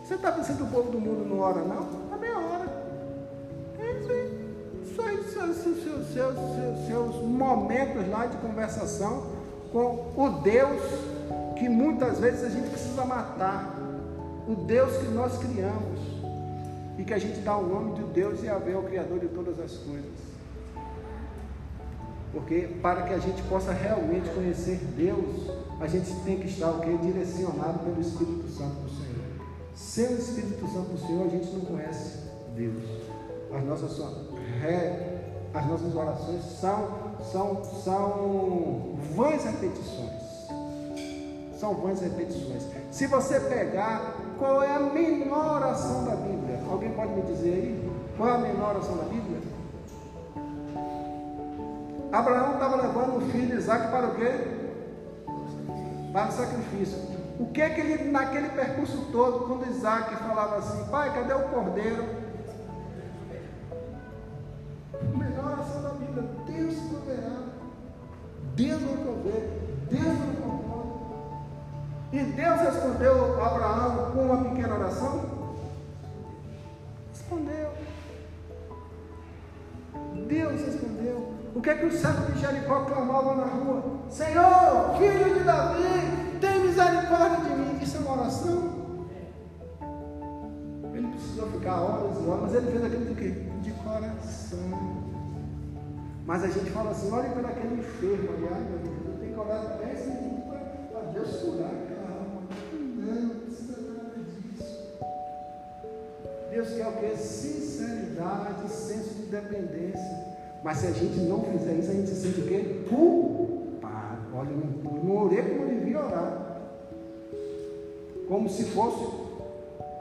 Você está pensando que o povo do mundo não ora, não? Também ora. Eles têm seus, seus, seus, seus, momentos lá de conversação com o Deus que muitas vezes a gente precisa matar. O Deus que nós criamos e que a gente dá o nome de Deus e a o Criador de todas as coisas. Porque para que a gente possa realmente conhecer Deus, a gente tem que estar o que? Direcionado pelo Espírito Santo do Senhor. Sem o Espírito Santo do Senhor, a gente não conhece Deus. As nossas, as nossas orações são são, são vãs repetições. São vãs repetições. Se você pegar qual é a menor oração da Bíblia, alguém pode me dizer aí? Qual é a menor oração da Bíblia? Abraão estava levando o filho Isaac para o quê? Para o sacrifício. O que é que ele, naquele percurso todo, quando Isaac falava assim, pai, cadê o cordeiro? A melhor oração da Bíblia, Deus proverá. Deus vai prover. Deus vai prover. E Deus respondeu a Abraão com uma pequena oração? Que é que o servo de Jericó clamava na rua? Senhor, filho de Davi, tem misericórdia de mim. Isso é uma oração? Ele precisou ficar horas e horas, mas ele fez aquilo de quê? De coração. Mas a gente fala assim, olha para aquele enfermo ali, ai meu Deus, tem que orar 10 minutos para Deus curar aquela alma. Não, não precisa nada disso. Deus quer o que? Sinceridade, senso de dependência. Mas se a gente não fizer isso, a gente se sente o quê? Culpado. Olha, eu não, orei como devia orar. Como se fosse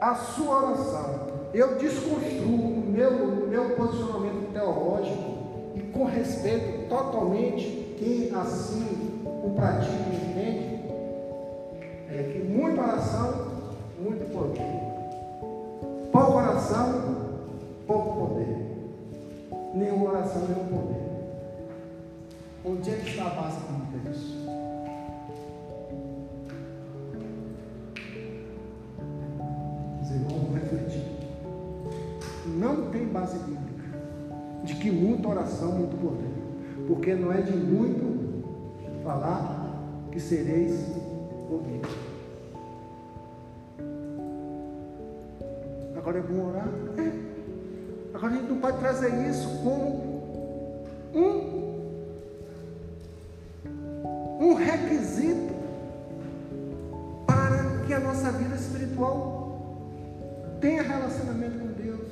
a sua oração. Eu desconstruo o meu, meu posicionamento teológico e com respeito totalmente quem assim o pratica entende, é que muita oração, muito poder. Pouca oração, pouco poder nenhuma oração, nenhum poder. Onde é que está a base bíblica disso? Os irmãos vão refletir. Não tem base bíblica de que muita oração, muito poder. Porque não é de muito falar que sereis ouvidos. Agora é bom orar? É. Agora a gente não pode trazer isso como um, um requisito para que a nossa vida espiritual tenha relacionamento com Deus.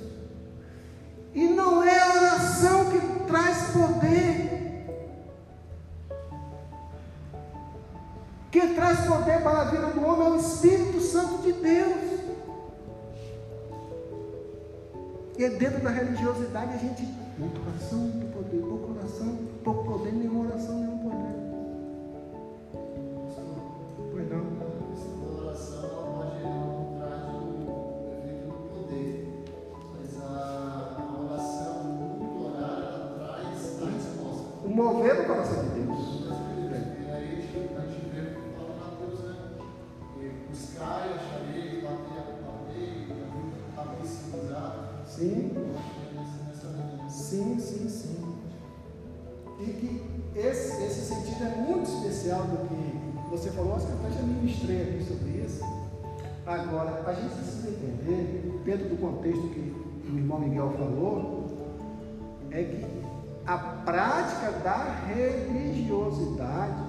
E não é a oração que traz poder. Quem traz poder para a vida do homem é o Espírito Santo de Deus. E dentro da religiosidade a gente, poder, poder, oração, poder. Esse, esse sentido é muito especial do que você falou, acho que até já ministrei aqui sobre isso. Agora, a gente precisa entender, dentro do contexto que o irmão Miguel falou, é que a prática da religiosidade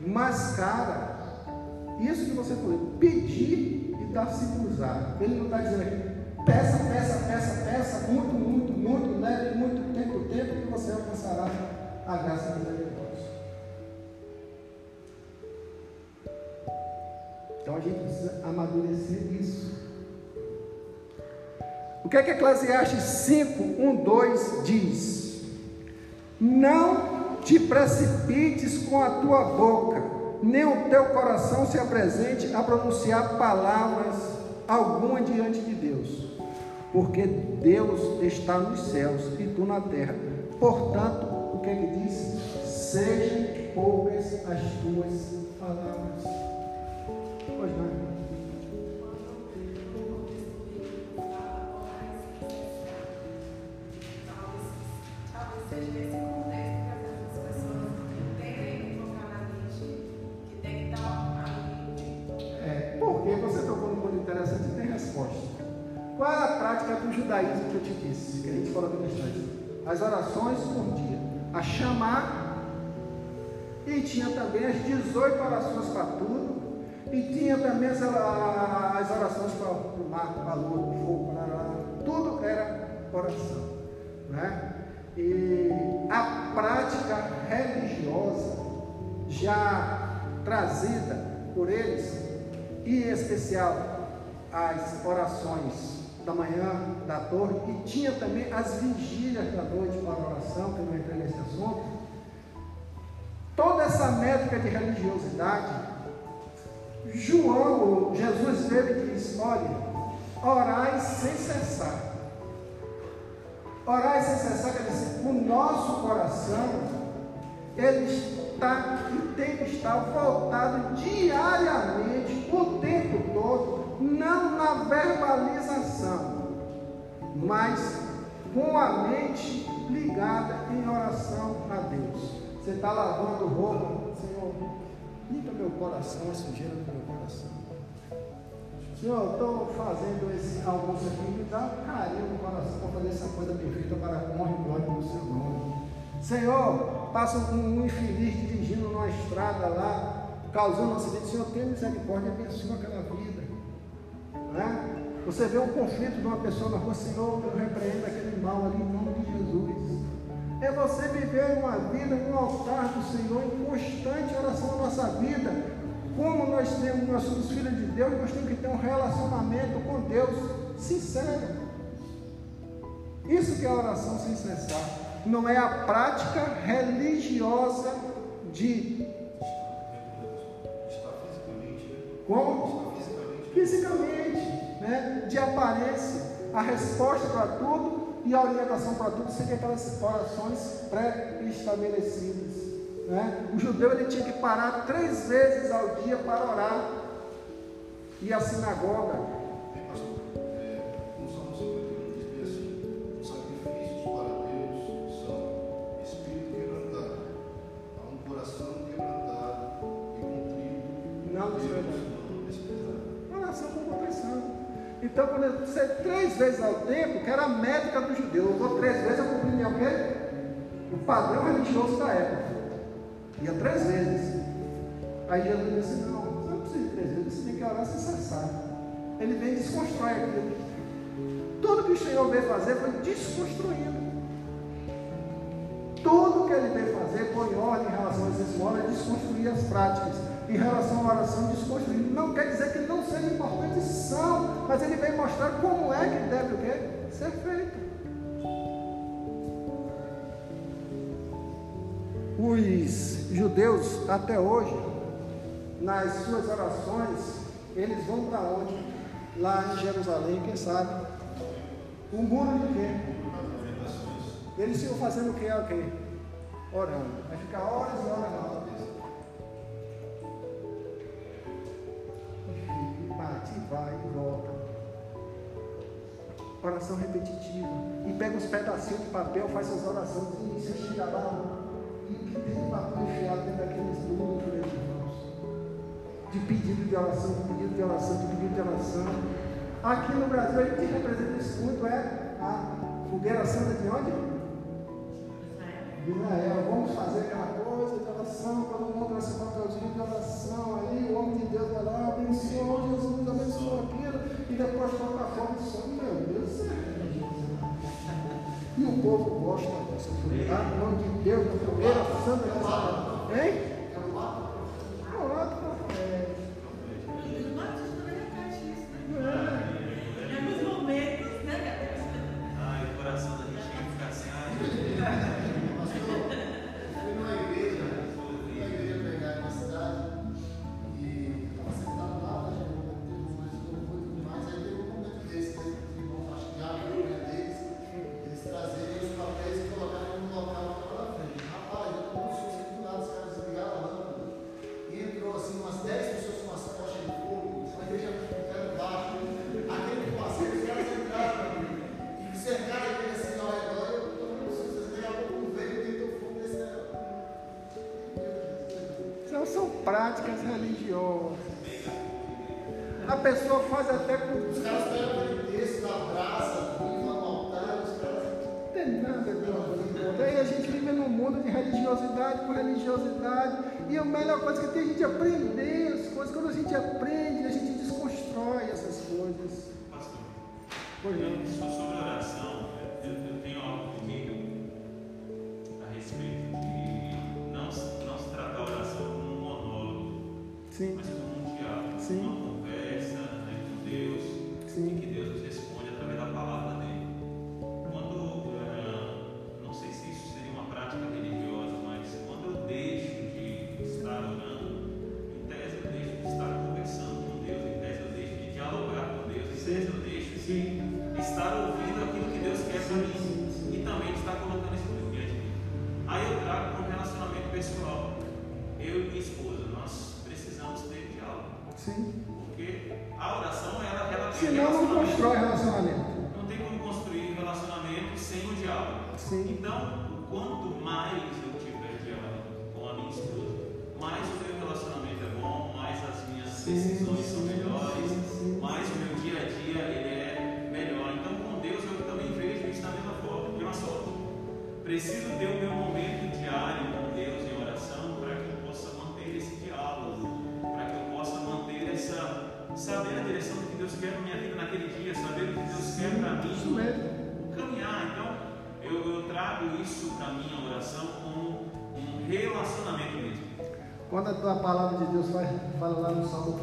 mascara isso que você falou, pedir e dar-se cruzar. Ele não está dizendo aqui, Peça, peça, peça, peça, muito, muito, muito, leve muito tempo, tempo, que você alcançará a graça de Deus. Então a gente precisa amadurecer isso. O que é que Eclesiastes 5, 1, 2 diz? Não te precipites com a tua boca, nem o teu coração se apresente a pronunciar palavras alguma diante de Deus porque Deus está nos céus e tu na terra. Portanto, o que ele diz? Sejam poucas as tuas palavras. Pois não. Disse? Que a gente falou aqui no instante. As orações por dia. A chamar. E tinha também as 18 orações para tudo. E tinha também as, as orações para o mar, para a lua, para o fogo, para tudo era oração. Né? E a prática religiosa já trazida por eles, e em especial as orações da manhã, da torre, e tinha também as vigílias da noite para oração, que eu não entrei nesse assunto. Toda essa métrica de religiosidade, João, Jesus veio e disse: olha, orai sem cessar. Orar sem cessar quer dizer, o nosso coração, ele está e tem que estar voltado diariamente, o tempo todo, não na verbalização, mas com a mente ligada em oração a Deus. Você está lavando roupa, Senhor, limpa meu coração, a sujeira do meu coração. Senhor, estou fazendo esse almoço aqui, me dá carinho no coração para fazer essa coisa bem feita para a honra e glória do seu nome. Senhor, passa um, infeliz dirigindo numa estrada lá, causando um acidente. Senhor, tenha misericórdia abençoa aquela. Né? Você vê um conflito de uma pessoa na rua, Senhor, eu repreendo aquele mal ali em nome de Jesus. É você viver uma vida no altar do Senhor em constante oração na nossa vida, como nós temos, nós somos filhos de Deus, nós temos que ter um relacionamento com Deus sincero. Isso que é oração sem cessar. Não é a prática religiosa de. Como? Fisicamente, né? De aparência. A resposta para tudo e a orientação para tudo seria aquelas orações pré-estabelecidas. Né? O judeu ele tinha que parar três vezes ao dia para orar. E a sinagoga. Então, quando você três vezes ao tempo, que era a métrica do judeu, eu vou três vezes, eu cumpri minha o quê? O padrão religioso da época. Ia três vezes. Aí Jesus disse, não, você não precisa de três vezes, você tem que orar sem cessar. Ele vem e desconstrói aquilo. Tudo que o Senhor veio fazer foi desconstruindo. Tudo que ele veio fazer foi em ordem em relação às esmolas, desconstruir as práticas. Em relação à oração, desconstruir. Não quer dizer que não sejam importantes, são, mas ele vem mostrar como é que deve o quê? ser feito. Os judeus, até hoje, nas suas orações, eles vão para onde? Lá em Jerusalém, quem sabe? O muro de quê? Eles ficam fazendo? O quê? Orando. Vai ficar horas e horas lá. E vai, e volta. Oração repetitiva. E pega uns pedacinhos de papel, faz suas orações e você chega lá tem papel enfiado dentro daqueles núcleos, irmãos. De pedido de oração, de pedido de oração, de pedido de oração. Aqui no Brasil, a gente representa isso muito, é a fogueira santa de onde? Israel. Vamos fazer aquela coisa de oração, todo mundo com esse papelzinho de oração aí, o homem de Deus vai lá, abençoa, Jesus abençoa aquilo, e depois toca a fome de sono. Meu Deus do céu. E o povo gosta dessa fruta. Em nome de Deus, na fogueira santa dessa Hein? Quando a palavra de Deus faz- fala lá no Salmo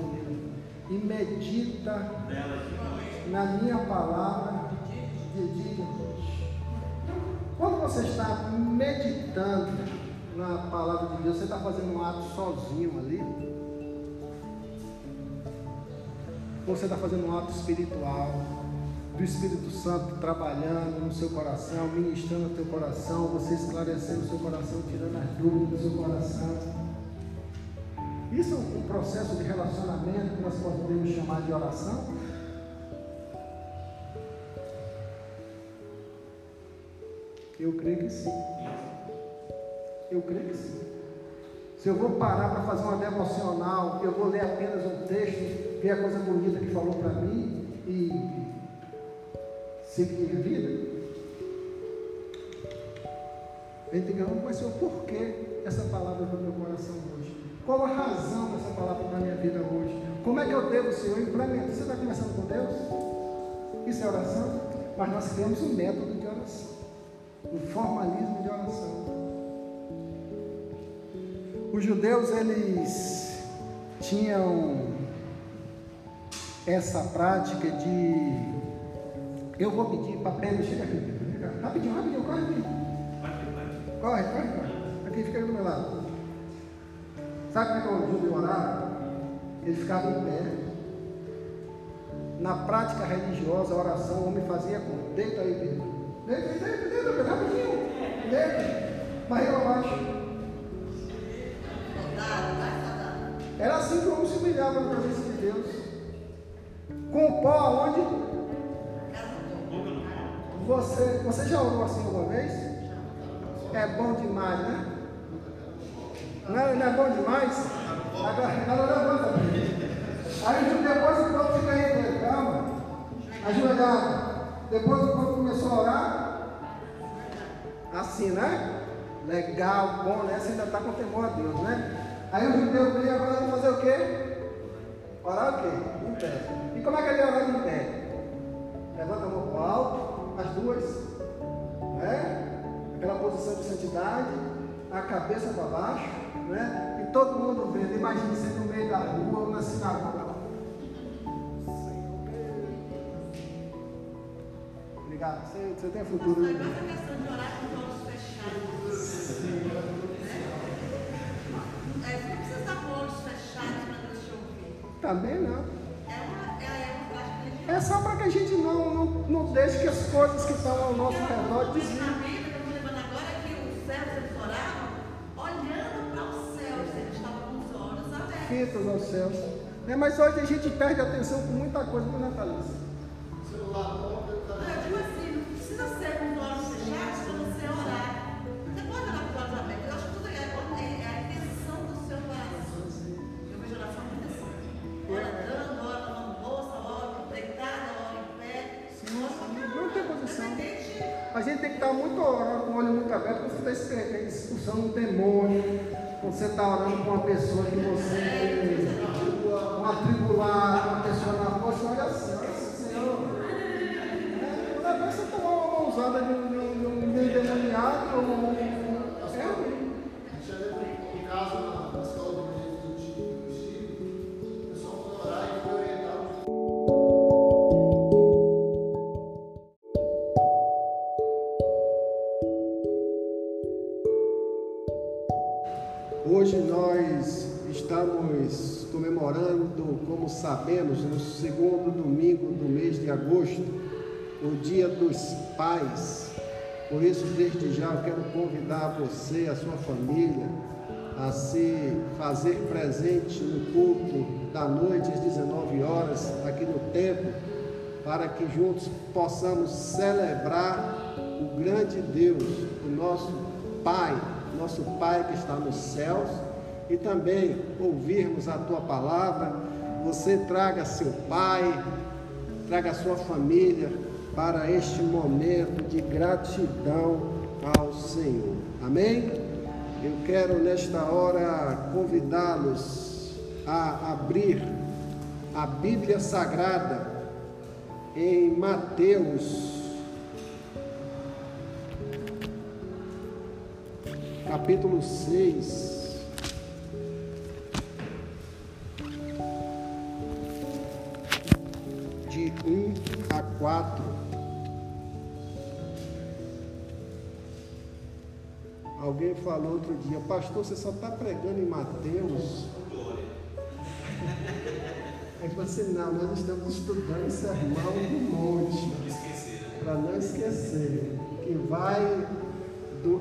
1, e medita noite. na minha palavra de dia e noite. Quando você está meditando na palavra de Deus, você está fazendo um ato sozinho ali? Ou você está fazendo um ato espiritual, do Espírito Santo trabalhando no seu coração, ministrando no teu coração, você esclarecendo o seu coração, tirando as dúvidas do seu coração. Isso é um processo de relacionamento que nós podemos chamar de oração? Eu creio que sim. Eu creio que sim. Se eu vou parar para fazer uma devocional, eu vou ler apenas um texto, ver a coisa bonita que falou para mim e seguir minha vida, a gente tem que ser o porquê dessa palavra no meu coração hoje. Qual a razão dessa palavra na minha vida hoje? Como é que eu devo, Senhor, implementar? Você está conversando com Deus? Isso é oração? Mas nós temos um método de oração, um formalismo de oração. Os judeus, eles tinham essa prática de eu vou pedir papel, chega aqui, rapidinho, rapidinho, corre aqui. Corre, corre, corre. Aqui, fica aqui do meu lado. Sabe como é que o judeu orava? Ele ficava em pé. Na prática religiosa, a oração, o homem fazia como? Deita aí. Deita, deita, deita, Pedro, rapidinho. Deita. Barriga abaixo. Era assim que o homem se humilhava na presença de Deus. Com o pó aonde? Você, você já orou assim alguma vez? É bom demais, né? Não é, não é bom demais? Agora, agora levanta. Aí depois o povo fica aí, calma. Ajoelhado. Depois o povo começou a orar. Assim, né? Legal, bom, né? Você ainda está com temor a Deus, né? Aí o judeu veio agora fazer o quê? Orar o quê? Em pé. E como é que ele orava em pé? Levanta a mão para alto, as duas, né? Aquela posição de santidade, a cabeça para baixo, né? E todo mundo vendo. Imagine você no meio da rua ou na sinagoga. Obrigado. Você, você tem futuro. Pastor, igual essa questão de orar com os olhos fechados. É, você não precisa estar com os olhos fechados para Deus te ouvir. Também não. É é, é. É só para que a gente não, não, não deixe que as coisas que estão ao nosso redor desviem. ensinamento que eu estou levando agora é que os céus eles oravam olhando para os céus, eles estavam com os Fitas aos céus. Né? Mas hoje a gente perde atenção com muita coisa do Natalício. celular toca, tá Não, eu digo assim, não precisa ser com os olhos fechados para você orar. Você pode orar com os olhos abertos. Eu acho que tudo é, é, é a intenção do seu coração. Eu vejo oração muito assim. Ora andando, ora lavando bolsa, ora deitada, ora em pé. Sim, sim. Não tem posição. A gente tem que estar muito orando com o olho muito aberto quando você está expulsando um demônio, quando você está orando com uma pessoa que você. um atribulado, uma pessoa na você olha assim, olha assim, Senhor. É, Toda vez você tomar uma mãozada de um, de de endemoniado ou um. Hoje nós estamos comemorando, como sabemos, no segundo domingo do mês de agosto, o Dia dos Pais. Por isso, desde já, eu quero convidar você, a sua família, a se fazer presente no culto da noite às 19 horas, aqui no templo, para que juntos possamos celebrar o grande Deus, o nosso Pai, nosso Pai que está nos céus, e também ouvirmos a tua palavra. Você traga seu pai, traga sua família para este momento de gratidão ao Senhor. Amém? Eu quero nesta hora convidá-los a abrir a Bíblia Sagrada em Mateus capítulo 6. De 1 a 4. Alguém falou outro dia, pastor, você só está pregando em Mateus. Aí [laughs] falou assim, não, nós estamos estudando sermão do monte. Para não esquecer. Que vai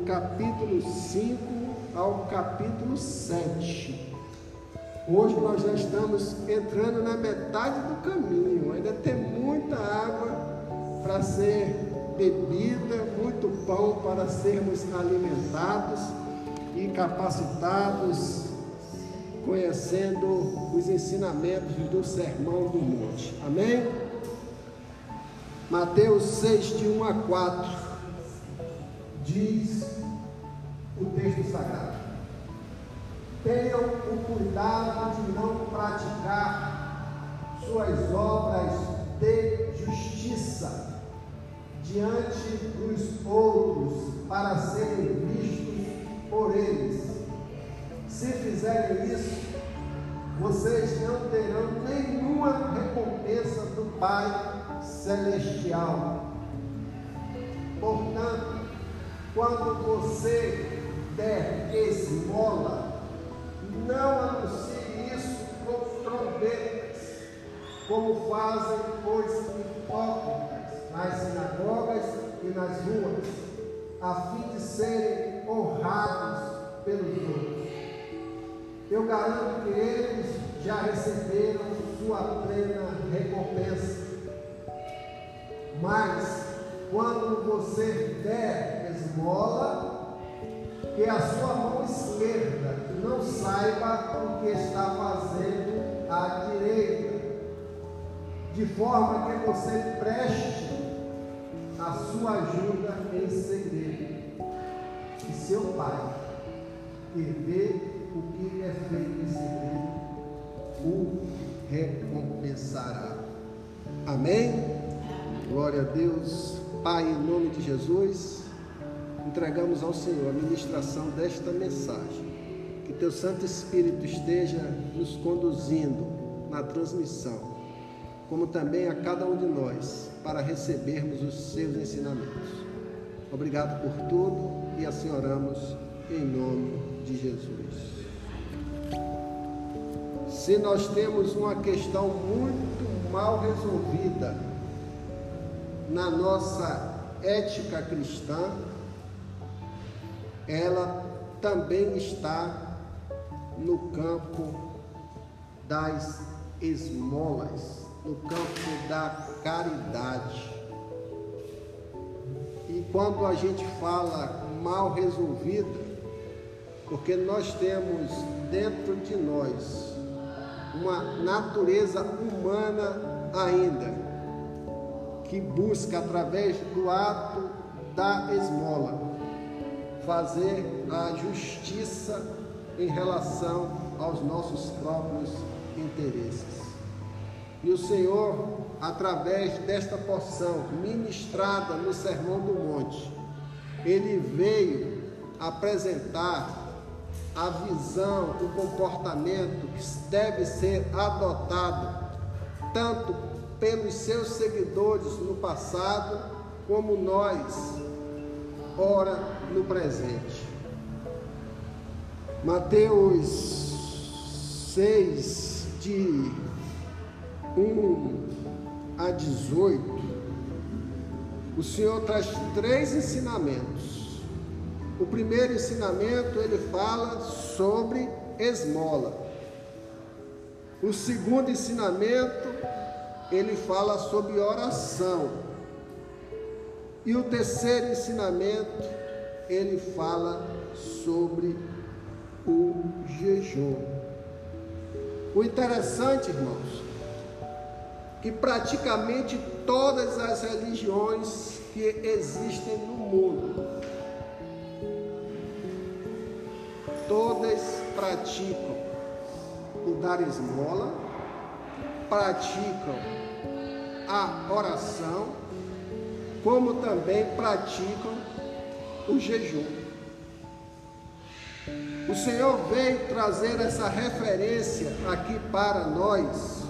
capítulo 5 ao capítulo 7. Hoje nós já estamos entrando na metade do caminho, ainda tem muita água para ser bebida, muito pão para sermos alimentados e capacitados, conhecendo os ensinamentos do Sermão do Monte. Amém? Mateus 6, de 1 a 4 diz o texto sagrado. Tenham o cuidado de não praticar suas obras de justiça diante dos outros para serem vistos por eles. Se fizerem isso, vocês não terão nenhuma recompensa do Pai Celestial. Portanto, quando você der esmola, não anuncie isso com trombetas, como fazem os hipócritas nas sinagogas e nas ruas, a fim de serem honrados pelos outros. Eu garanto que eles já receberam sua plena recompensa. Mas, quando você der esmola, que a sua mão esquerda não saiba o que está fazendo a direita, de forma que você preste a sua ajuda em segredo. E seu pai, que vê o que é feito em segredo, o recompensará. Amém? Glória a Deus. Pai, em nome de Jesus entregamos ao Senhor a ministração desta mensagem. Que Teu Santo Espírito esteja nos conduzindo na transmissão, como também a cada um de nós, para recebermos os seus ensinamentos. Obrigado por tudo e assim oramos em nome de Jesus. Se nós temos uma questão muito mal resolvida na nossa ética cristã, ela também está no campo das esmolas, no campo da caridade. E quando a gente fala mal resolvida, porque nós temos dentro de nós uma natureza humana ainda, que busca através do ato da esmola fazer a justiça em relação aos nossos próprios interesses. E o Senhor, através desta porção ministrada no Sermão do Monte, ele veio apresentar a visão, o comportamento que deve ser adotado tanto pelos seus seguidores no passado, como nós ora no presente. Mateus 6, de 1 a 18, o Senhor traz três ensinamentos. O primeiro ensinamento ele fala sobre esmola. O segundo ensinamento ele fala sobre oração. E o terceiro ensinamento ele fala sobre o jejum. O interessante, irmãos, que praticamente todas as religiões que existem no mundo, todas praticam o dar esmola, praticam a oração, como também praticam o jejum. O Senhor veio trazer essa referência aqui para nós,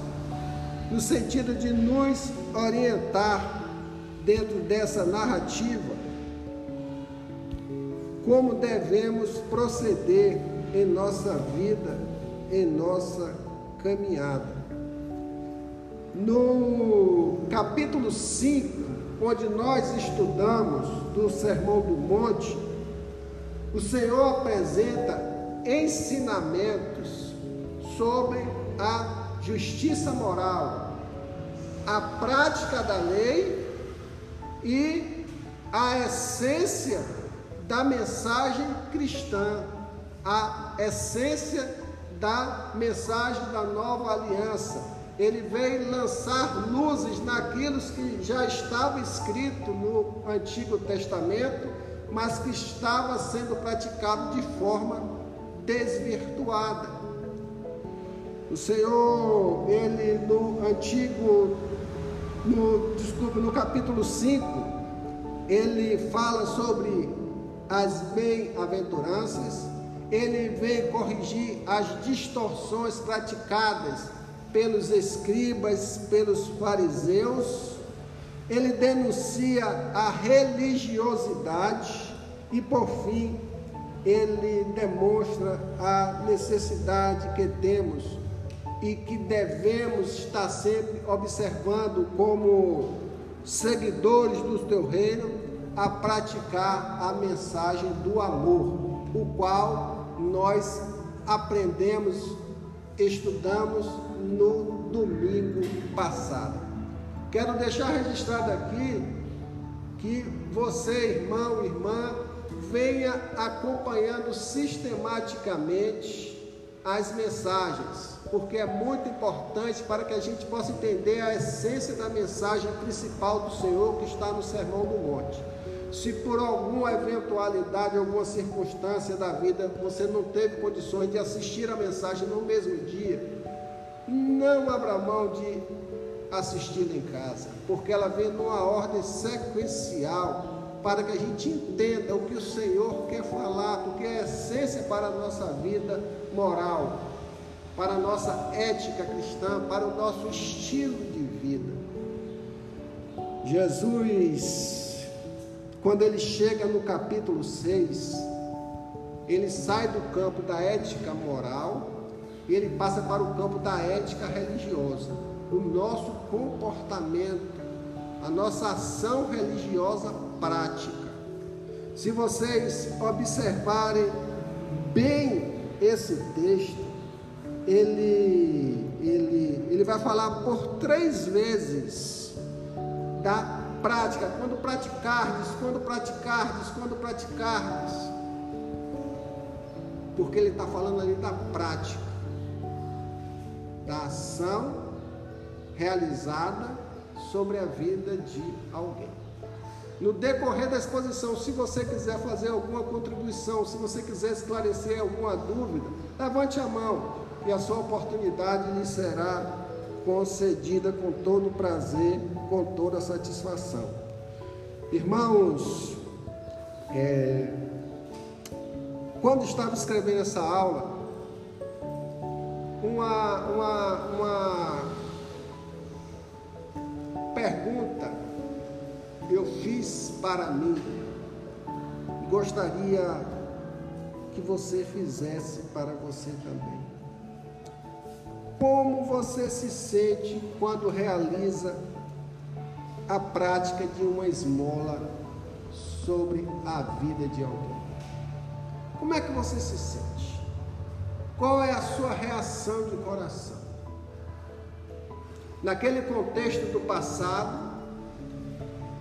no sentido de nos orientar dentro dessa narrativa, como devemos proceder em nossa vida, em nossa caminhada. No capítulo 5, onde nós estudamos do Sermão do Monte, o Senhor apresenta ensinamentos sobre a justiça moral, a prática da lei e a essência da mensagem cristã, a essência da mensagem da nova aliança. Ele veio lançar luzes naquilo que já estava escrito no Antigo Testamento mas que estava sendo praticado de forma desvirtuada. O Senhor, ele no antigo, no, desculpe, no capítulo 5, ele fala sobre as bem-aventuranças, ele vem corrigir as distorções praticadas pelos escribas, pelos fariseus, ele denuncia a religiosidade e, por fim, ele demonstra a necessidade que temos e que devemos estar sempre observando como seguidores do teu reino a praticar a mensagem do amor, o qual nós aprendemos, estudamos no domingo passado. Quero deixar registrado aqui que você, irmão, irmã, venha acompanhando sistematicamente as mensagens, porque é muito importante para que a gente possa entender a essência da mensagem principal do Senhor que está no Sermão do Monte. Se por alguma eventualidade, alguma circunstância da vida você não teve condições de assistir a mensagem no mesmo dia, não abra mão de assistindo em casa, porque ela vem numa ordem sequencial para que a gente entenda o que o Senhor quer falar, porque é essência para a nossa vida moral, para a nossa ética cristã, para o nosso estilo de vida. Jesus, quando ele chega no capítulo 6, ele sai do campo da ética moral ele passa para o campo da ética religiosa o nosso comportamento, a nossa ação religiosa prática. Se vocês observarem bem esse texto, ele, ele, ele vai falar por três vezes da prática, quando praticardes, quando praticardes, quando praticardes. Porque ele está falando ali da prática, da ação realizada sobre a vida de alguém. No decorrer da exposição, se você quiser fazer alguma contribuição, se você quiser esclarecer alguma dúvida, levante a mão e a sua oportunidade lhe será concedida com todo prazer, com toda satisfação. Irmãos, é, quando estava escrevendo essa aula, uma, uma, uma pergunta eu fiz para mim. Gostaria que você fizesse para você também. Como você se sente quando realiza a prática de uma esmola sobre a vida de alguém? Como é que você se sente? Qual é a sua reação de coração? Naquele contexto do passado,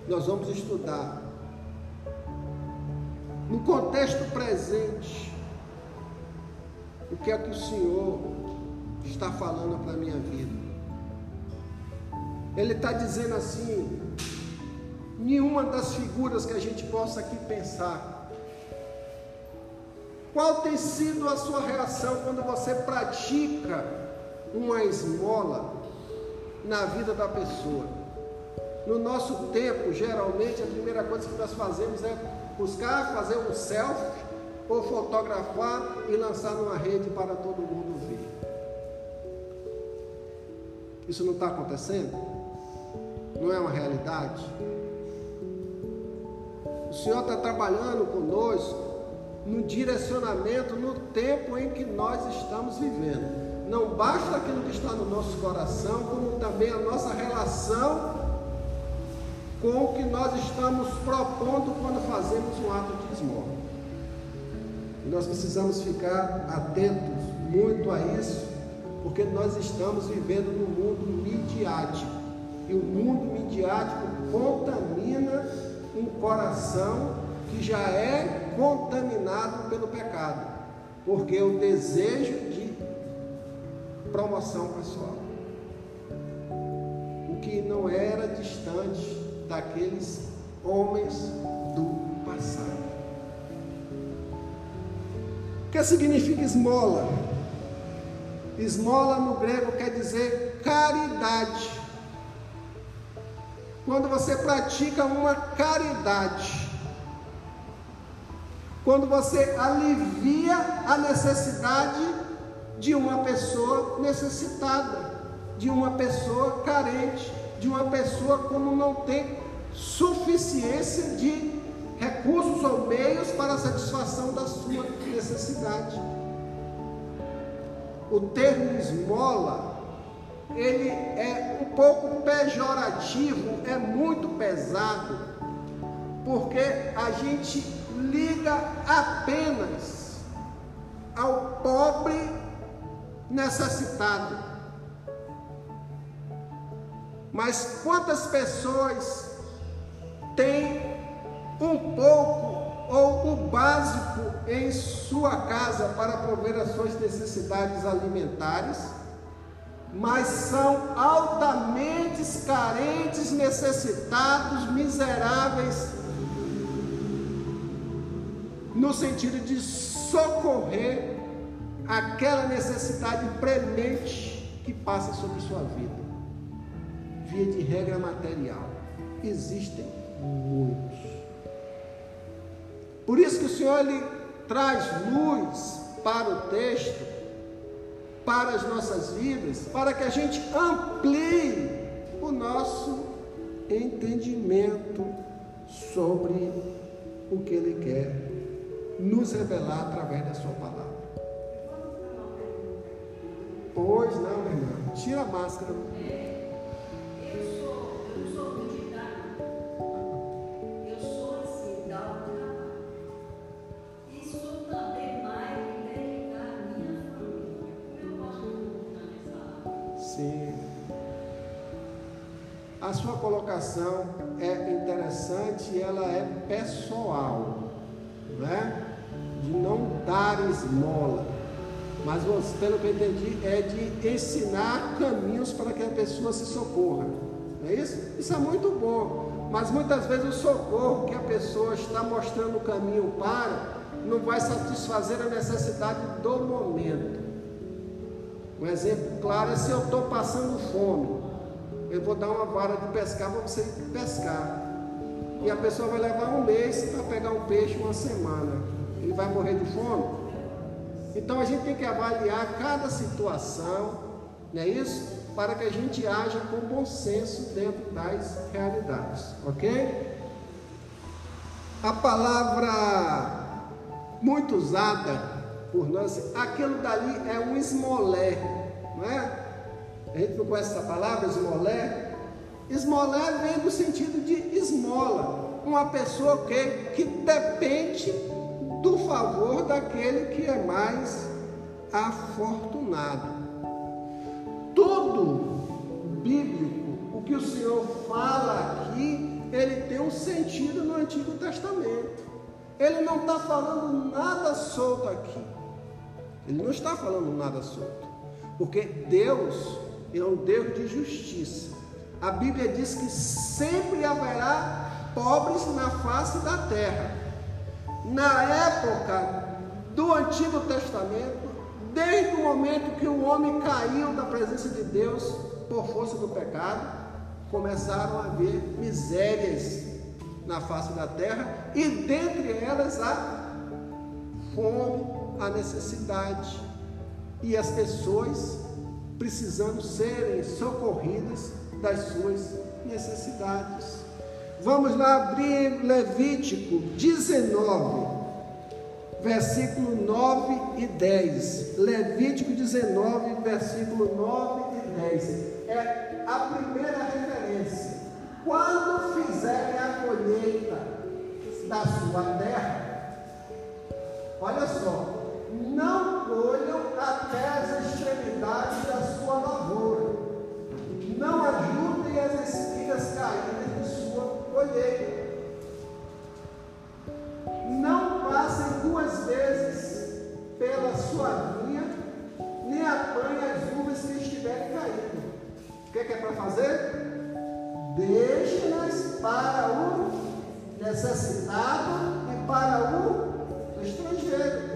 nós vamos estudar. No contexto presente, o que é que o Senhor está falando para a minha vida? Ele está dizendo assim: nenhuma das figuras que a gente possa aqui pensar. Qual tem sido a sua reação quando você pratica uma esmola na vida da pessoa? No nosso tempo, geralmente, a primeira coisa que nós fazemos é buscar fazer um selfie ou fotografar e lançar numa rede para todo mundo ver. Isso não está acontecendo? Não é uma realidade? O Senhor está trabalhando conosco no direcionamento, no tempo em que nós estamos vivendo. Não basta aquilo que está no nosso coração, como também a nossa relação com o que nós estamos propondo quando fazemos um ato de esmola. Nós precisamos ficar atentos muito a isso, porque nós estamos vivendo num mundo midiático. E o mundo midiático contamina um coração que já é contaminado pelo pecado, porque o desejo de promoção pessoal, o que não era distante daqueles homens do passado. O que significa esmola? Esmola no grego quer dizer caridade. Quando você pratica uma caridade, quando você alivia a necessidade de uma pessoa necessitada, de uma pessoa carente, de uma pessoa como não tem suficiência de recursos ou meios para a satisfação da sua necessidade. O termo esmola, ele é um pouco pejorativo, é muito pesado, porque a gente liga apenas ao pobre necessitado. Mas quantas pessoas têm um pouco ou o básico em sua casa para prover as suas necessidades alimentares, mas são altamente carentes, necessitados, miseráveis no sentido de socorrer aquela necessidade premente que passa sobre sua vida. Via de regra material. Existem muitos. Por isso que o Senhor ele traz luz para o texto, para as nossas vidas, para que a gente amplie o nosso entendimento sobre o que Ele quer nos revelar através da sua palavra. Pois não, minha irmã. Tira a máscara. Eu sou, eu sou medicada. Eu sou assim, da outra E sou também mais dedicar à minha família. Como eu posso voltar nessa área? Sim. A sua colocação é interessante e ela é pessoal, não é? De não dar esmola, mas pelo que eu entendi, é de ensinar caminhos para que a pessoa se socorra. Não é isso? Isso é muito bom. Mas muitas vezes o socorro que a pessoa está mostrando o caminho para não vai satisfazer a necessidade do momento. Um exemplo claro é se eu estou passando fome, eu vou dar uma vara de pescar para você pescar. E a pessoa vai levar um mês para pegar um peixe uma semana vai morrer de fome. Então a gente tem que avaliar cada situação, não é isso? Para que a gente haja com bom senso dentro das realidades, ok? A palavra muito usada por nós, aquilo dali é um esmolé, não é? A gente não conhece essa palavra, esmolé? Esmolé vem do sentido de esmola, uma pessoa que, que depende do favor daquele que é mais afortunado. Tudo bíblico, o que o Senhor fala aqui, ele tem um sentido no Antigo Testamento. Ele não está falando nada solto aqui. Ele não está falando nada solto. Porque Deus é um Deus de justiça. A Bíblia diz que sempre haverá pobres na face da terra. Na época do Antigo Testamento, desde o momento que o homem caiu da presença de Deus por força do pecado, começaram a haver misérias na face da terra e dentre elas a fome, a necessidade e as pessoas precisando serem socorridas das suas necessidades. Vamos lá abrir Levítico 19, versículo 9 e 10. Levítico 19, versículo 9 e 10. É a primeira referência. Quando fizerem a colheita da sua terra, olha só, não colham até as extremidades da sua lavoura. Não ajudem as espigas caídas colheita. Não passem duas vezes pela sua vinha, nem apanhem as uvas que estiverem caindo. O que é, que é para fazer? Deixe-nas para o necessitado e para o estrangeiro.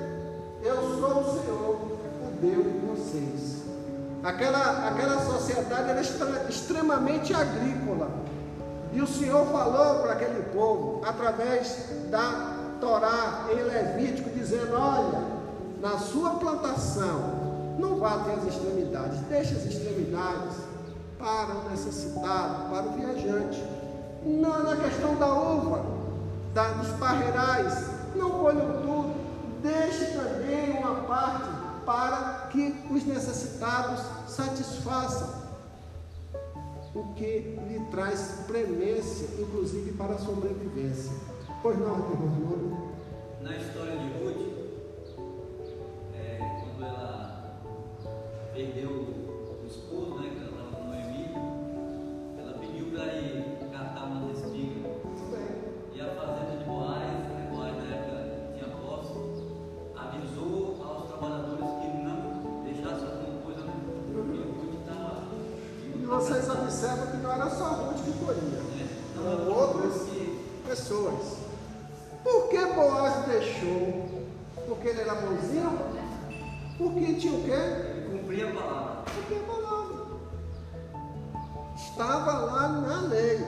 Eu sou o Senhor, o Deus de vocês. Aquela, aquela sociedade era extremamente agrícola. E o Senhor falou para aquele povo, através da Torá em Levítico, dizendo: Olha, na sua plantação, não vá até as extremidades, deixe as extremidades para o necessitado, para o viajante. Não na questão da uva, da, dos parreirais, não colham tudo, deixe também uma parte para que os necessitados satisfaçam o que lhe traz premência, inclusive para a sobrevivência. Pois não, irmão Na história de Ruth, é, quando ela perdeu o esposo, né, que ela estava com Noemi, ela pediu para ir vocês observam que não era só Ruth que colhia, eram outras pessoas. Por que Boaz deixou? Porque ele era bonzinho? Porque tinha o quê? Cumprir a palavra. Porque a palavra estava lá na lei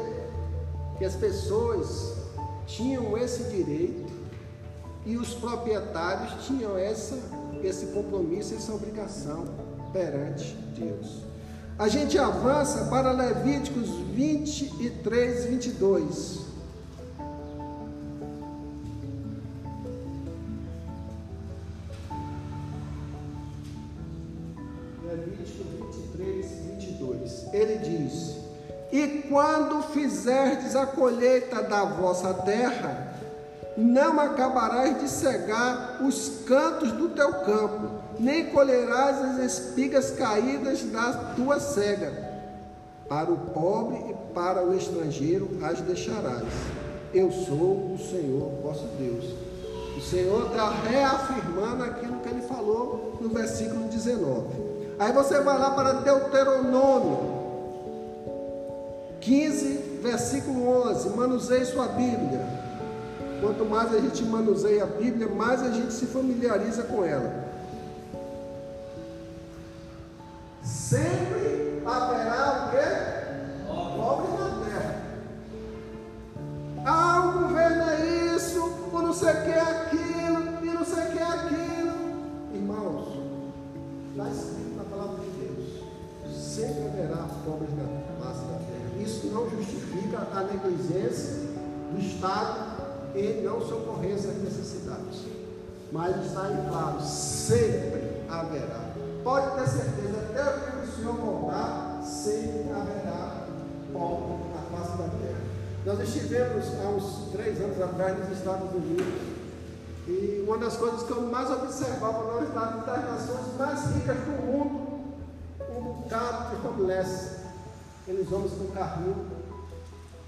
que as pessoas tinham esse direito e os proprietários tinham essa, esse compromisso, essa obrigação perante Deus. A gente avança para Levíticos 23, 22. Levítico 23, 22. Ele diz: E quando fizerdes a colheita da vossa terra, não acabarás de cegar os cantos do teu campo, nem colherás as espigas caídas da tua cega. Para o pobre e para o estrangeiro as deixarás. Eu sou o Senhor vosso Deus. O Senhor está reafirmando aquilo que ele falou no versículo 19. Aí você vai lá para Deuteronômio 15, versículo 11. Manuseie sua Bíblia. Quanto mais a gente manuseia a Bíblia, mais a gente se familiariza com ela. Pobres na face da terra. Isso não justifica a negligência do Estado em não socorrer essas necessidades. Mas está em claro, sempre haverá. Pode ter certeza, até o que o Senhor voltar, sempre haverá pobre na face da terra. Nós estivemos há uns três anos atrás nos Estados Unidos. E uma das coisas que eu mais observava nós das nações mais ricas do mundo, bocado de homeless. Aqueles homens com carrinho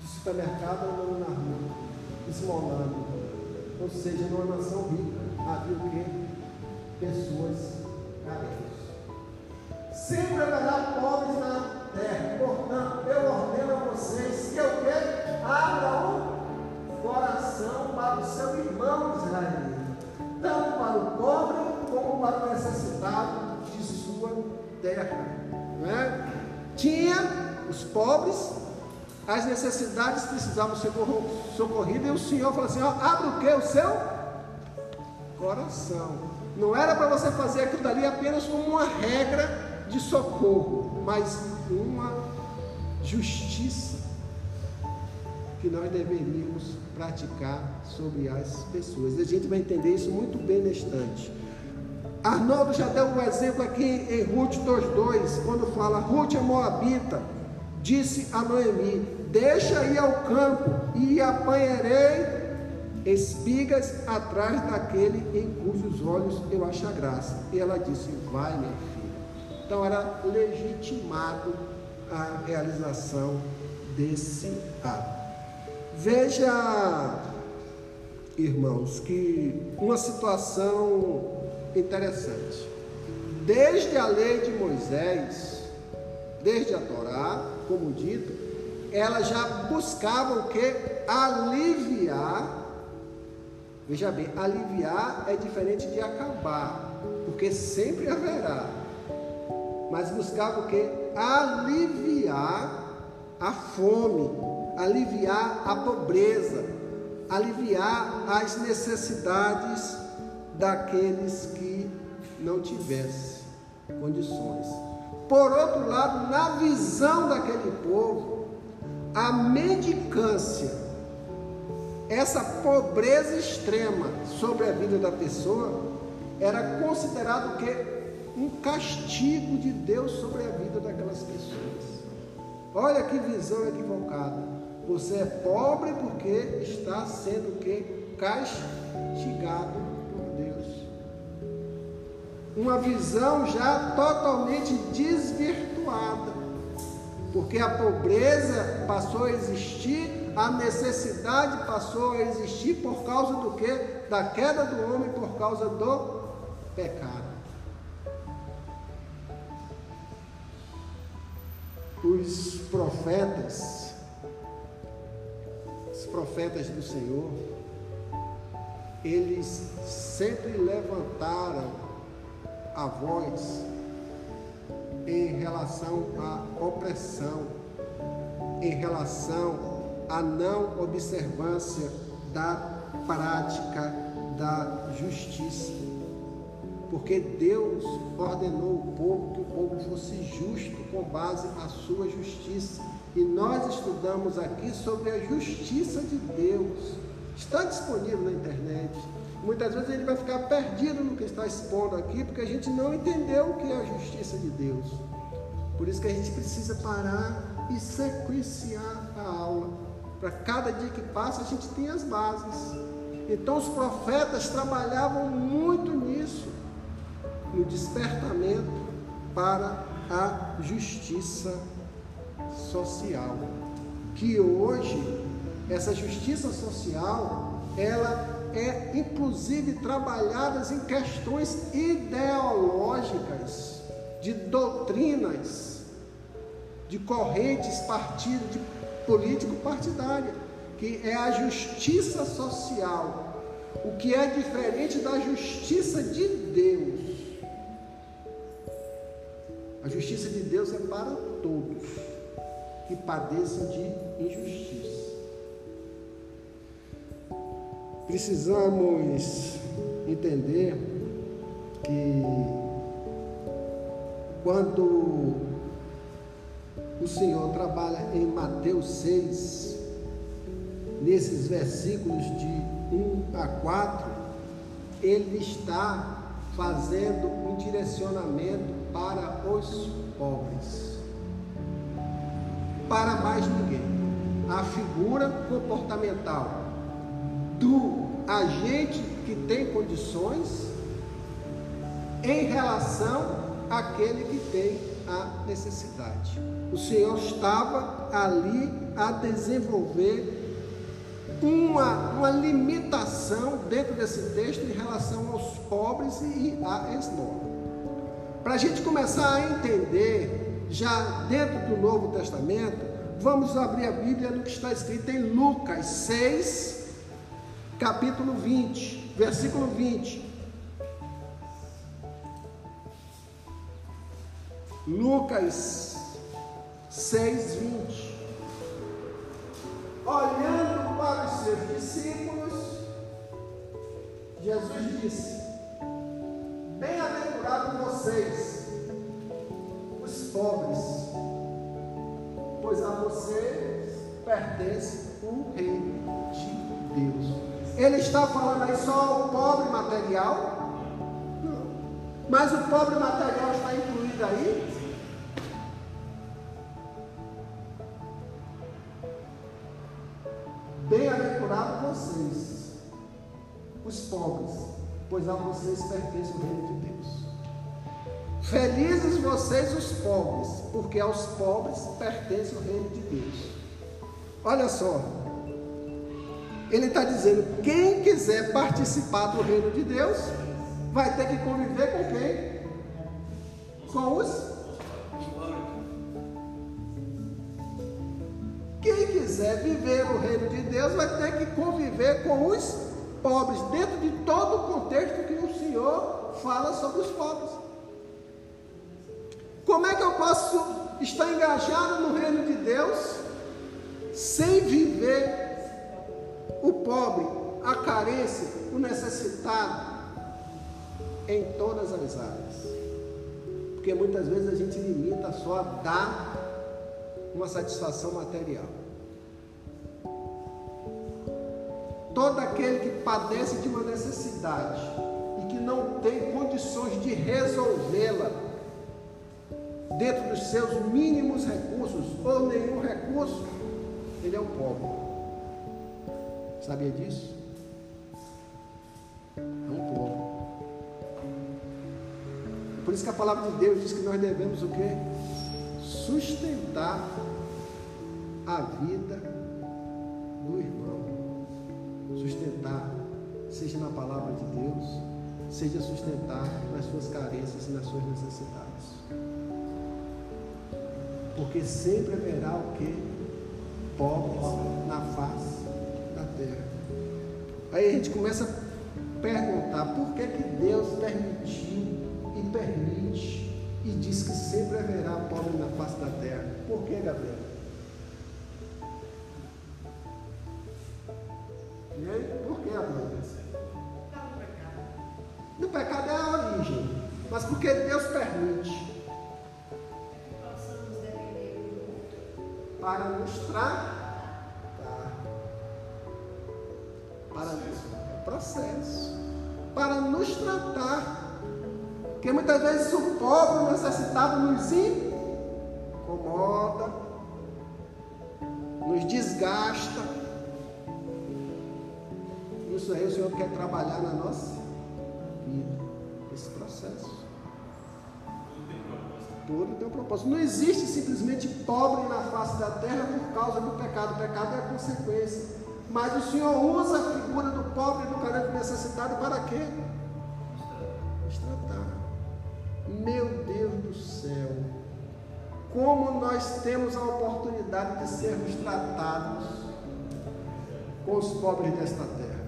de supermercado andando na rua, esmolando. Ou seja, numa nação rica havia o quê? Pessoas carentes. Sempre haverá pobres na terra. Portanto, eu ordeno a vocês que o quê? Abra o coração para o seu irmão Israel, tanto para o pobre como para o necessitado de sua terra. Não é? Tinha os pobres, as necessidades precisavam ser socorridas, e o Senhor falou assim: ó, abre o que? O seu coração. Não era para você fazer aquilo dali apenas como uma regra de socorro, mas uma justiça que nós deveríamos praticar sobre as pessoas. E a gente vai entender isso muito bem neste instante. Arnaldo já deu um exemplo aqui em Ruth 2,2, quando fala Ruth é Moabita, disse a Noemi: Deixa ir ao campo e apanharei espigas atrás daquele em cujos olhos eu achar graça. E ela disse: Vai, minha filha. Então era legitimado a realização desse ato. Veja, irmãos, que uma situação interessante. Desde a lei de Moisés, desde a Torá, como dito, ela já buscava o que? Aliviar Veja bem, aliviar é diferente de acabar, porque sempre haverá. Mas buscava o que? Aliviar a fome, aliviar a pobreza, aliviar as necessidades daqueles que não tivessem condições. Por outro lado, na visão daquele povo, a mendicância essa pobreza extrema sobre a vida da pessoa era considerado que um castigo de Deus sobre a vida daquelas pessoas. Olha que visão equivocada. Você é pobre porque está sendo que castigado. Uma visão já totalmente desvirtuada. Porque a pobreza passou a existir a necessidade passou a existir por causa do que? Da queda do homem por causa do pecado. Os profetas, os profetas do Senhor, eles sempre levantaram a voz em relação à opressão, em relação a não observância da prática da justiça. Porque Deus ordenou o povo que o povo fosse justo com base na sua justiça. E nós estudamos aqui sobre a justiça de Deus. Está disponível na internet. Muitas vezes ele vai ficar perdido no que está expondo aqui, porque a gente não entendeu o que é a justiça de Deus. Por isso que a gente precisa parar e sequenciar a aula para cada dia que passa a gente tem as bases. Então os profetas trabalhavam muito nisso, no despertamento para a justiça social. Que hoje essa justiça social, ela é inclusive trabalhada em questões ideológicas, de doutrinas, de correntes, partidos, de político-partidária, que é a justiça social, o que é diferente da justiça de Deus. A justiça de Deus é para todos que padecem de injustiça. Precisamos entender que quando o Senhor trabalha em Mateus 6, nesses versículos de 1 a 4, ele está fazendo um direcionamento para os pobres. Para mais ninguém. A figura comportamental do agente que tem condições em relação àquele que tem a necessidade. O Senhor estava ali a desenvolver uma, uma limitação dentro desse texto em relação aos pobres e à esmola. Para a gente começar a entender, já dentro do Novo Testamento, vamos abrir a Bíblia no que está escrito em Lucas 6, capítulo 20, versículo 20. Lucas 6, 20. Olhando para os seus discípulos, Jesus disse: Bem-aventurados vocês, os pobres, pois a vocês pertence o reino de Deus. Ele está falando aí só o pobre material? Não. Mas o pobre material está incluído aí? Bem-aventurados vocês, os pobres, pois a vocês pertence o reino de Deus. Felizes vocês, os pobres, porque aos pobres pertence o reino de Deus. Olha só, ele está dizendo: quem quiser participar do reino de Deus, vai ter que conviver com quem? Com os Quem quiser viver o reino de Deus vai ter que conviver com os pobres, dentro de todo o contexto que o Senhor fala sobre os pobres. Como é que eu posso estar engajado no reino de Deus sem viver o pobre, a carência, o necessitado em todas as áreas? Porque muitas vezes a gente limita só a dar uma satisfação material. Todo aquele que padece de uma necessidade e que não tem condições de resolvê-la dentro dos seus mínimos recursos ou nenhum recurso, ele é um pobre. Sabia disso? É um pobre. Por isso que a palavra de Deus diz que nós devemos o quê? sustentar a vida do irmão. Sustentar, seja na palavra de Deus, seja sustentar nas suas carências e nas suas necessidades. Porque sempre haverá o que? Pobres na face da terra. Aí a gente começa a perguntar por que, que Deus permitiu e permite e diz que sempre haverá pobre na face da terra. Por que, Gabriel? E aí, por que, Gabriel? No pecado é a origem, mas porque Deus permite para nos para nos, processo, para nos tratar porque muitas vezes o pobre, o necessitado nos incomoda, nos desgasta. Isso aí o Senhor quer trabalhar na nossa vida, esse processo. Tudo tem um propósito. Não existe simplesmente pobre na face da terra por causa do pecado. O pecado é a consequência. Mas o Senhor usa a figura do pobre do carente necessitado para quê? Meu Deus do céu, como nós temos a oportunidade de sermos tratados com os pobres desta terra.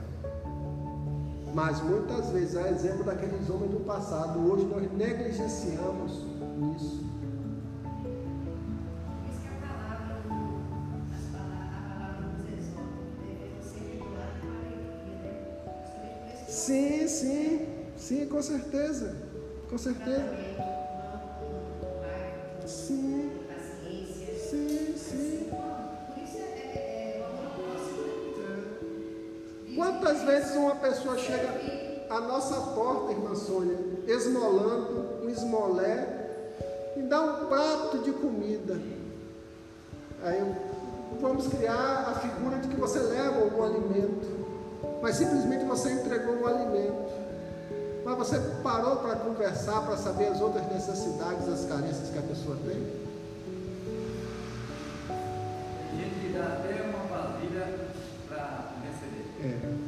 Mas muitas vezes, a exemplo daqueles homens do passado, hoje nós negligenciamos isso. Sim, sim, sim, com certeza. Com certeza. Sim. Sim, sim. Quantas vezes uma pessoa chega a nossa porta, irmã Sônia, esmolando um esmolé e dá um prato de comida. Aí vamos criar a figura de que você leva um alimento, mas simplesmente você entregou um alimento. Mas você parou para conversar, para saber as outras necessidades, as carências que a pessoa tem? Tem gente que dá até uma vasilha para receber. É.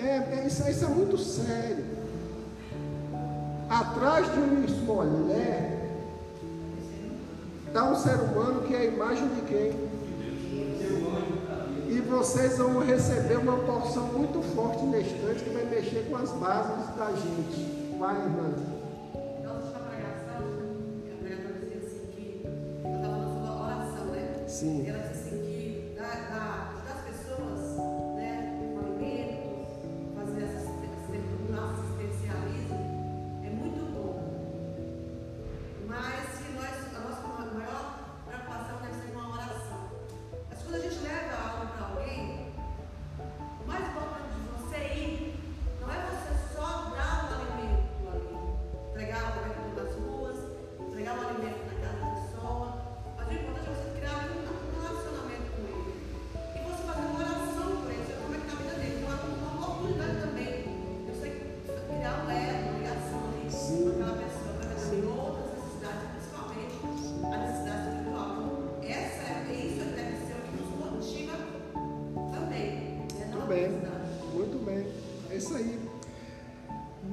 É, é, isso, isso é muito sério. Atrás de um esmolé está um ser humano que é a imagem de quem? E vocês vão receber uma porção muito forte neste instante que vai mexer com as bases da gente. Vai, irmã. Na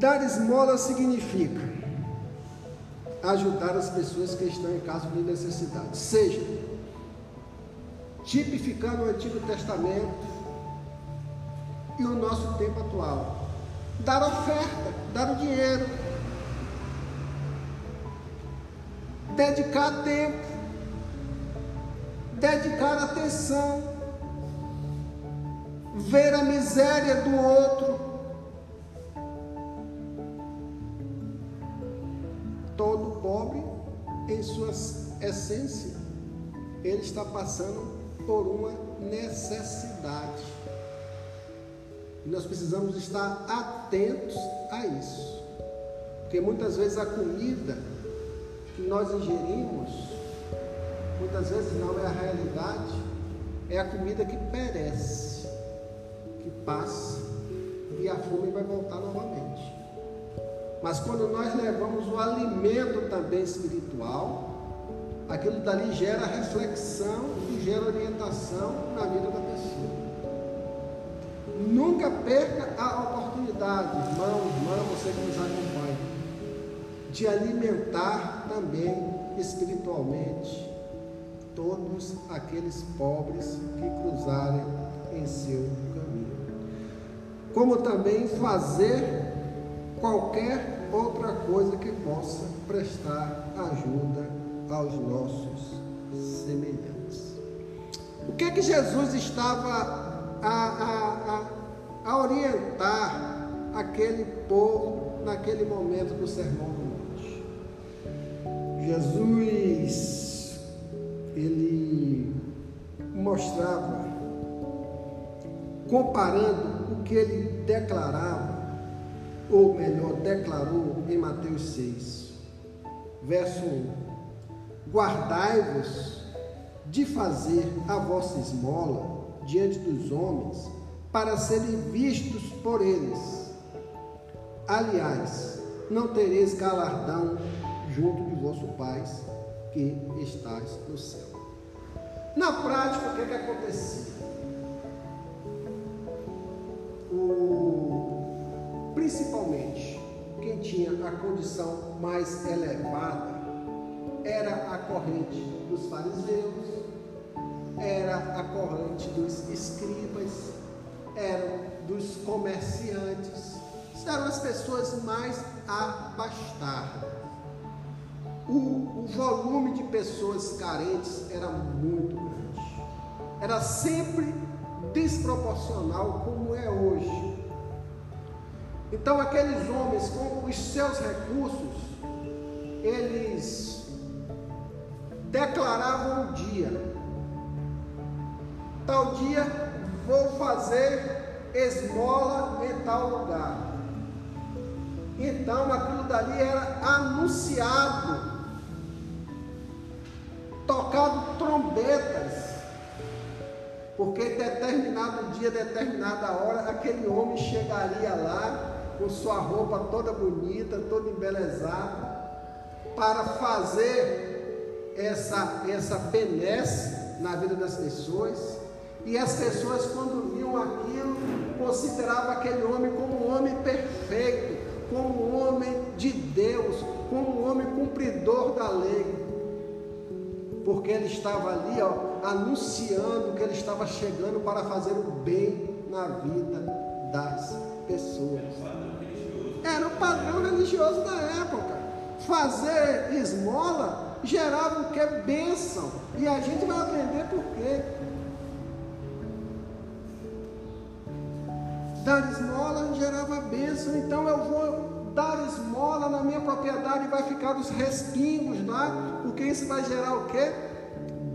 Dar esmola significa ajudar as pessoas que estão em caso de necessidade. Seja tipificando o Antigo Testamento e o nosso tempo atual. Dar oferta, dar o dinheiro, dedicar tempo, dedicar atenção, ver a miséria do outro. Essência, ele está passando por uma necessidade. E nós precisamos estar atentos a isso. Porque muitas vezes a comida que nós ingerimos, muitas vezes não é a realidade, é a comida que perece, que passa e a fome vai voltar novamente. Mas quando nós levamos o alimento também espiritual, aquilo dali gera reflexão e gera orientação na vida da pessoa. Nunca perca a oportunidade, irmão, irmã, você que nos acompanha, de alimentar também espiritualmente todos aqueles pobres que cruzarem em seu caminho. Como também fazer qualquer outra coisa que possa prestar ajuda aos nossos semelhantes. O que é que Jesus estava a, a, a, a orientar aquele povo naquele momento do Sermão do Monte? Jesus, ele mostrava, comparando o que ele declarava, ou melhor, declarou em Mateus 6, verso 1: Guardai-vos de fazer a vossa esmola diante dos homens, para serem vistos por eles. Aliás, não tereis galardão junto de vosso Pai que estás no céu. Na prática, o que, é que acontecia? O, principalmente, quem tinha a condição mais elevada era a corrente dos fariseus, era a corrente dos escribas, eram dos comerciantes, eram as pessoas mais abastadas. O, o volume de pessoas carentes era muito grande, era sempre desproporcional como é hoje. Então, aqueles homens com os seus recursos, eles declaravam o dia. Tal dia vou fazer esmola em tal lugar. Então aquilo dali era anunciado, tocado trombetas, porque determinado dia, determinada hora, aquele homem chegaria lá com sua roupa toda bonita, toda embelezada, para fazer essa, essa benesse na vida das pessoas. E as pessoas, quando viam aquilo, consideravam aquele homem como um homem perfeito, como um homem de Deus, como um homem cumpridor da lei. Porque ele estava ali, ó, anunciando que ele estava chegando para fazer o bem na vida das pessoas. Era o padrão religioso da época. Fazer esmola gerava o que? Bênção. E a gente vai aprender por quê. Dar esmola gerava bênção, então eu vou dar esmola na minha propriedade e vai ficar os respingos lá, porque isso vai gerar o quê?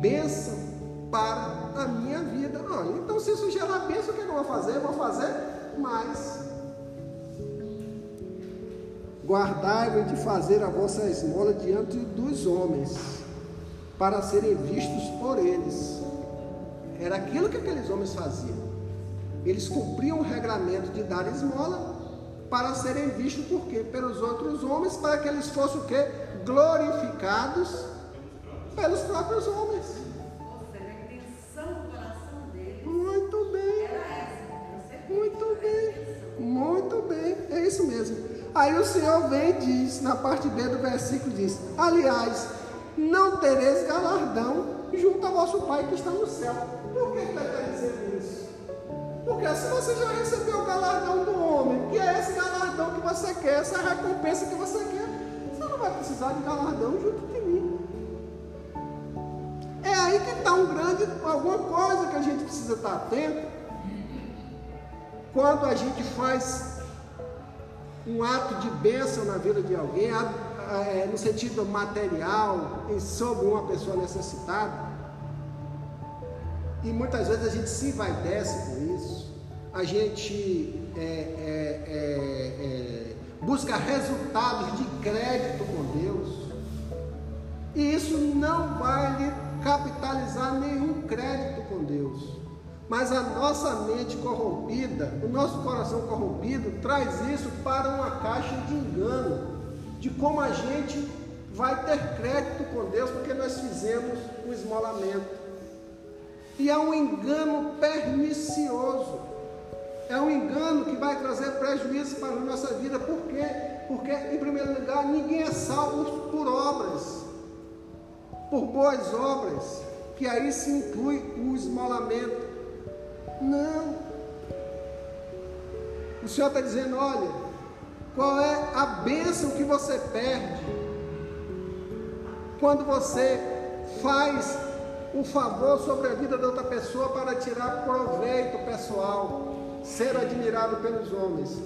Bênção para a minha vida. Olha, então se isso gerar bênção, o que eu vou fazer? Eu vou fazer mais. Guardai-vos de fazer a vossa esmola diante dos homens, para serem vistos por eles. Era aquilo que aqueles homens faziam. Eles cumpriam o regramento de dar esmola para serem vistos por quê? Pelos outros homens, para que eles fossem o quê? Glorificados pelos próprios homens. Muito bem, muito bem, muito bem, é isso mesmo. Aí o Senhor vem e diz, na parte B do versículo diz: Aliás, não tereis galardão junto ao vosso Pai que está no céu. Por que ele está dizendo isso? Porque se você já recebeu o galardão do homem, que é esse galardão que você quer, essa recompensa que você quer, você não vai precisar de galardão junto de mim. É aí que está um grande, alguma coisa que a gente precisa estar atento. Quando a gente faz um ato de bênção na vida de alguém, é, no sentido material, em- sobre uma pessoa necessitada, e muitas vezes a gente se envaidece com isso, a gente é, é, é, é, busca resultados de crédito com Deus, e isso não vai lhe capitalizar nenhum crédito com Deus. Mas a nossa mente corrompida, o nosso coração corrompido, traz isso para uma caixa de engano, de como a gente vai ter crédito com Deus, porque nós fizemos o esmolamento. E é um engano pernicioso. É um engano que vai trazer prejuízo para a nossa vida. Por quê? Porque, em primeiro lugar, ninguém é salvo por obras, por boas obras, que aí se inclui o esmolamento. Não. O Senhor está dizendo: olha, qual é a bênção que você perde quando você faz um favor sobre a vida da outra pessoa para tirar proveito pessoal, ser admirado pelos homens.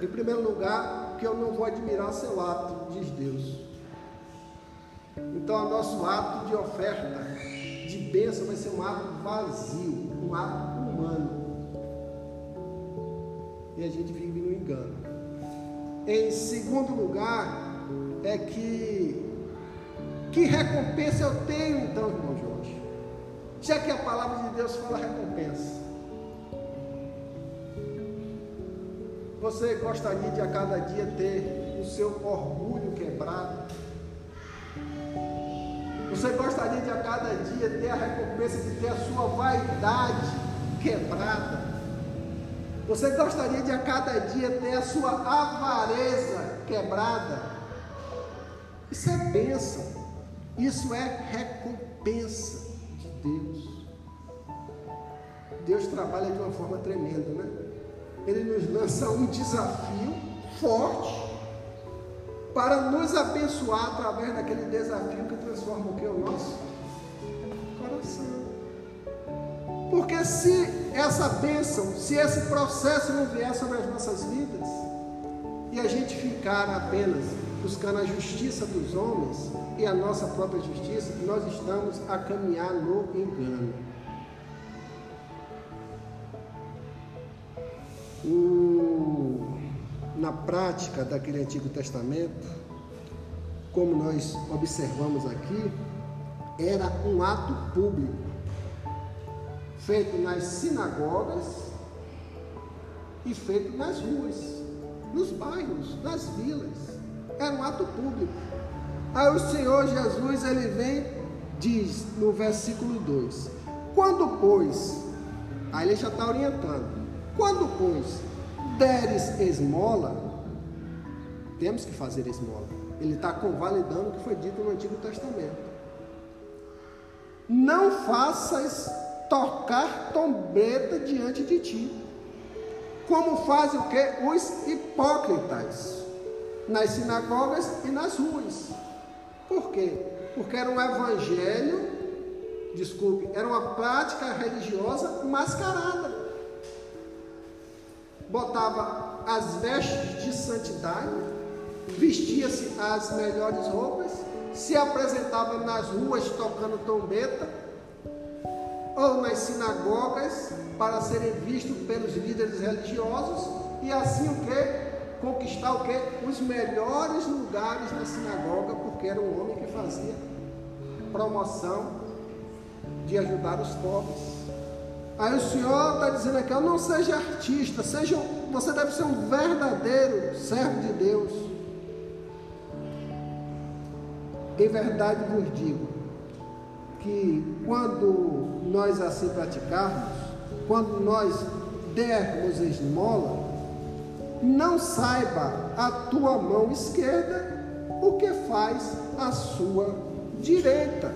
Em primeiro lugar, que eu não vou admirar seu ato, diz Deus. Então, o nosso ato de oferta, de bênção, vai ser um ato vazio, um ato humano. E a gente vive no engano. Em segundo lugar, é que que recompensa eu tenho então, irmão Jorge? Já que a palavra de Deus fala recompensa. Você gostaria de a cada dia ter o seu orgulho quebrado? Você gostaria de a cada dia ter a recompensa de ter a sua vaidade quebrada? Você gostaria de a cada dia ter a sua avareza quebrada? Isso é bênção. Isso é recompensa de Deus. Deus trabalha de uma forma tremenda, né? Ele nos lança um desafio forte para nos abençoar através daquele desafio que transforma o que? O nosso coração. Porque se essa bênção, se esse processo não vier sobre as nossas vidas, e a gente ficar apenas buscando a justiça dos homens e a nossa própria justiça, nós estamos a caminhar no engano. o- na prática daquele Antigo Testamento, como nós observamos aqui, era um ato público, feito nas sinagogas e feito nas ruas, nos bairros, nas vilas. Era um ato público. Aí o Senhor Jesus, ele vem, diz no versículo 2: Quando, pois, aí ele já está orientando, quando, pois, deres esmola, temos que fazer esmola. Ele está convalidando o que foi dito no Antigo Testamento. Não faças tocar trombeta diante de ti, como fazem o que? Os hipócritas, nas sinagogas e nas ruas. Por quê? Porque era um evangelho, desculpe, era uma prática religiosa mascarada. Botava as vestes de santidade, vestia-se as melhores roupas, se apresentava nas ruas tocando trombeta, ou nas sinagogas para serem vistos pelos líderes religiosos e assim o que? Conquistar o que? Os melhores lugares na sinagoga, porque era um homem que fazia promoção de ajudar os pobres. Aí o Senhor está dizendo aqui, não seja artista, seja, você deve ser um verdadeiro servo de Deus. Em verdade vos digo que quando nós assim praticarmos, quando nós dermos esmola, não saiba a tua mão esquerda o que faz a sua direita.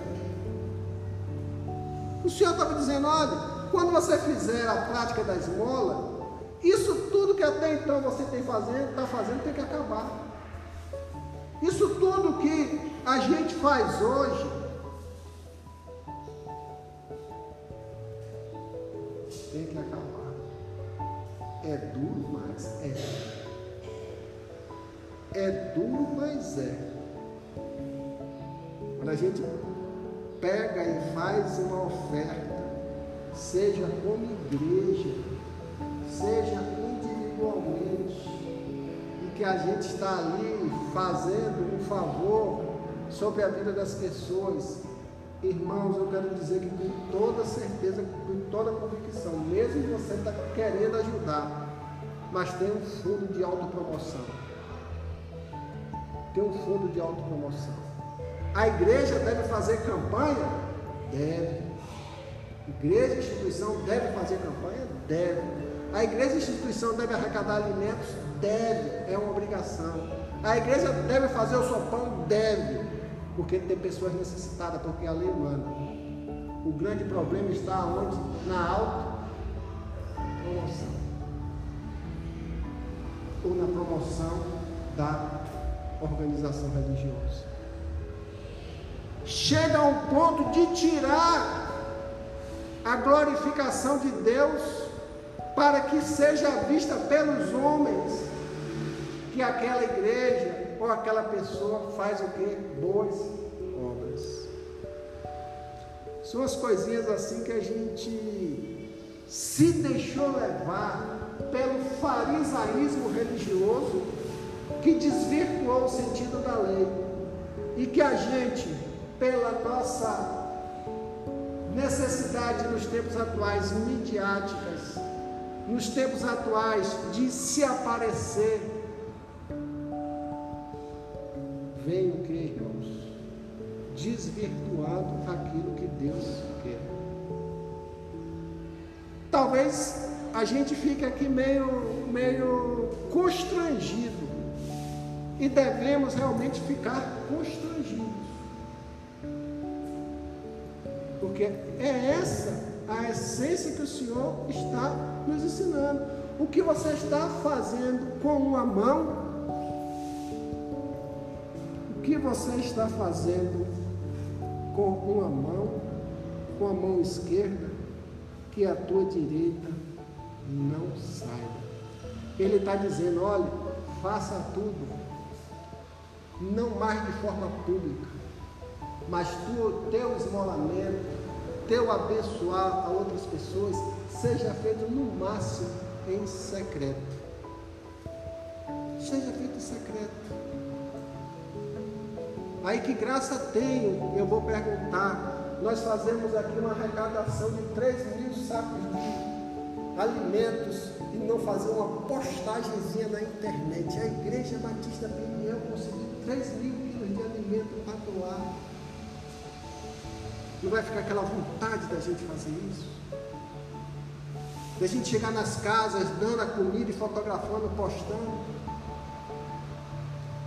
O Senhor estava dizendo: olha, quando você fizer a prática da esmola, isso tudo que até então você tem fazendo, está fazendo, tem que acabar. Isso tudo que a gente faz hoje, tem que acabar. É duro, mas é. É duro, mas é. Quando a gente pega e faz uma oferta, seja como igreja, seja individualmente, e que a gente está ali fazendo um favor sobre a vida das pessoas, irmãos, eu quero dizer que com toda certeza, com toda convicção, mesmo você está querendo ajudar, mas tem um fundo de autopromoção. Tem um fundo de autopromoção. A igreja deve fazer campanha? Deve. Igreja e instituição deve fazer campanha? Deve. A igreja e instituição deve arrecadar alimentos? Deve. É uma obrigação. A igreja deve fazer o sopão? Deve. Porque tem pessoas necessitadas, porque a lei manda. O grande problema está onde? Na autopromoção. Ou na promoção da organização religiosa. Chega a um ponto de tirar a glorificação de Deus para que seja vista pelos homens que aquela igreja ou aquela pessoa faz o que? Boas obras. São as coisinhas assim que a gente se deixou levar pelo farisaísmo religioso que desvirtuou o sentido da lei e que a gente, pela nossa necessidade nos tempos atuais midiáticas, nos tempos atuais de se aparecer, o que, irmãos? Desvirtuando aquilo que Deus quer. Talvez a gente fique aqui meio, meio constrangido e devemos realmente ficar constrangidos. Porque é essa a essência que o Senhor está nos ensinando. O que você está fazendo com uma mão, o que você está fazendo com uma mão, com a mão esquerda, que a tua direita não saiba. Ele está dizendo: olha, faça tudo, não mais de forma pública, mas tu, teu esmolamento, teu abençoar a outras pessoas, seja feito no máximo em secreto. Seja feito em secreto. Aí que graça tenho, eu vou perguntar. Nós fazemos aqui uma arrecadação de 3 mil sacos de alimentos e não fazer uma postagemzinha na internet. A Igreja Batista Peniel conseguiu 3 mil quilos de alimento para doar. Não vai ficar aquela vontade da gente fazer isso? Da gente chegar nas casas, dando a comida e fotografando, postando.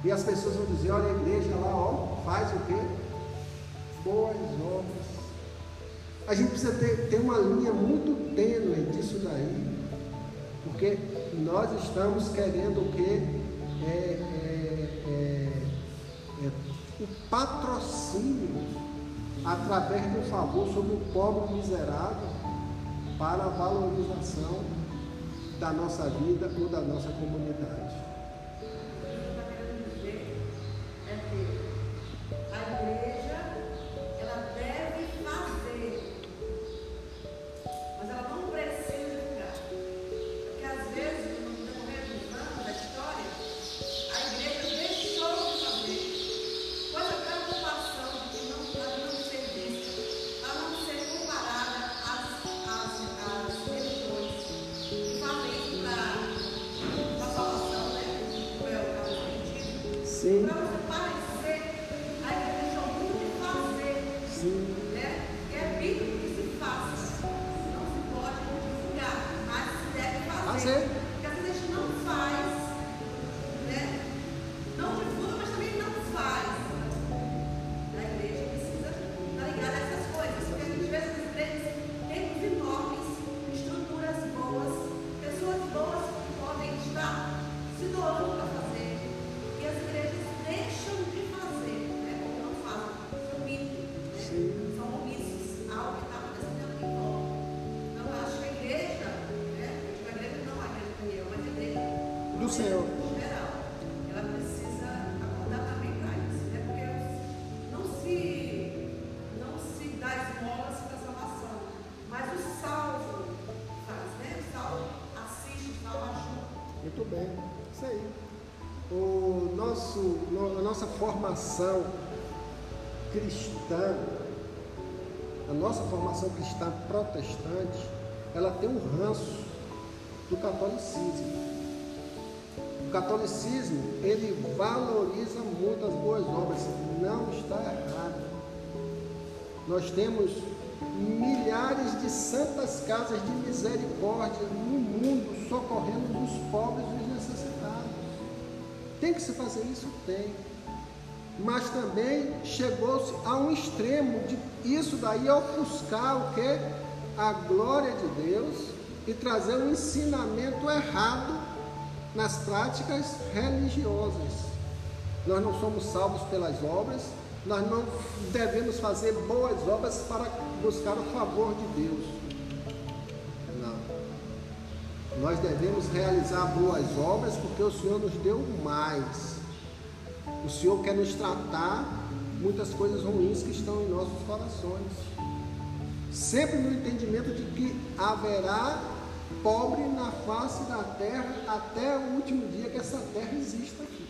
E as pessoas vão dizer, olha a igreja lá, ó, faz o quê? Boas obras. A gente precisa ter, ter uma linha muito tênue disso daí. Porque nós estamos querendo o quê? É, é, é, é, o patrocínio através do favor sobre o pobre miserável para a valorização da nossa vida ou da nossa comunidade. Formação cristã, a nossa formação cristã protestante, ela tem um ranço do catolicismo. O catolicismo, ele valoriza muito as boas obras, não está errado. Nós temos milhares de santas casas de misericórdia no mundo socorrendo os pobres e os necessitados. Tem que se fazer isso? Tem. Mas também chegou-se a um extremo de isso daí ofuscar o que? A glória de Deus e trazer um ensinamento errado nas práticas religiosas. Nós não somos salvos pelas obras, nós não devemos fazer boas obras para buscar o favor de Deus. Não. Nós devemos realizar boas obras porque o Senhor nos deu mais. O Senhor quer nos tratar muitas coisas ruins que estão em nossos corações. Sempre no entendimento de que haverá pobre na face da terra até o último dia que essa terra exista aqui.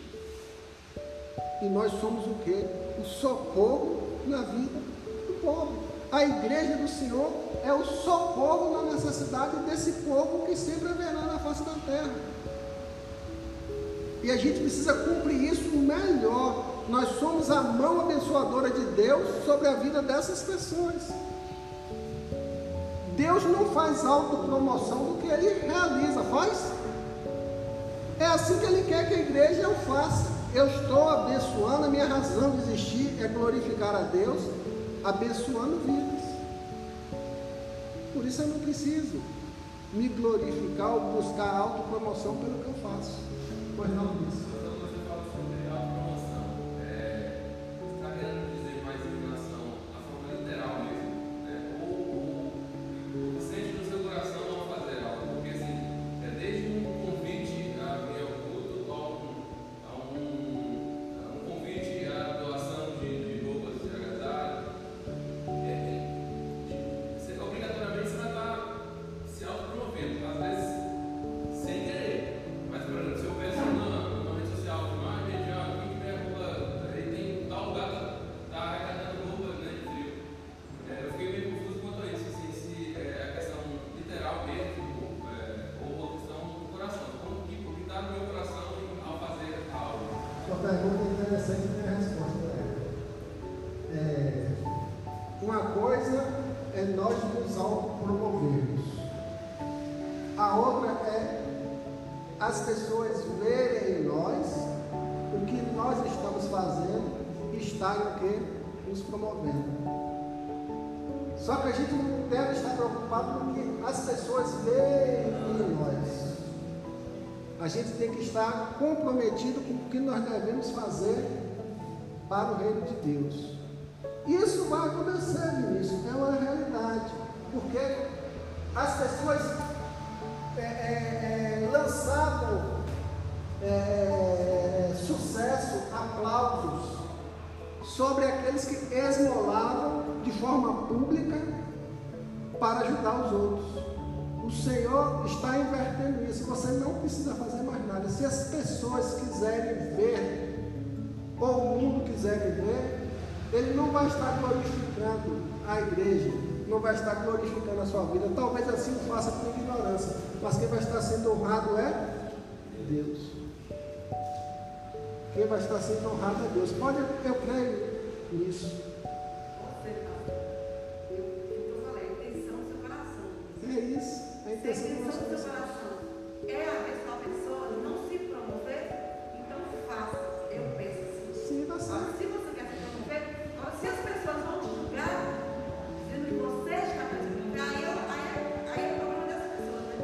E nós somos o que? O socorro na vida do pobre. A igreja do Senhor é o socorro na necessidade desse povo que sempre haverá na face da terra. E a gente precisa cumprir isso melhor. Nós somos a mão abençoadora de Deus sobre a vida dessas pessoas. Deus não faz autopromoção do que ele realiza, faz? É assim que ele quer que a igreja o faça. Eu estou abençoando, a minha razão de existir é glorificar a Deus, abençoando vidas. Por isso eu não preciso me glorificar ou buscar autopromoção pelo que eu faço. Pois não, Luiz. Para ajudar os outros. O Senhor está invertendo isso. Você não precisa fazer mais nada. Se as pessoas quiserem ver, ou o mundo quiserem ver, ele não vai estar glorificando a igreja, não vai estar glorificando a sua vida. Talvez assim o faça por ignorância, mas quem vai estar sendo honrado é Deus. Quem vai estar sendo honrado é Deus. Pode, eu creio nisso. É isso. A intenção do nosso coração. é a pessoa, a pessoa não se promover, então faça. Eu penso assim. Sim, Agora, certo. se você quer se promover, se as pessoas vão te julgar, dizendo que você está para promover, aí, aí, é- aí é o problema das pessoas, né?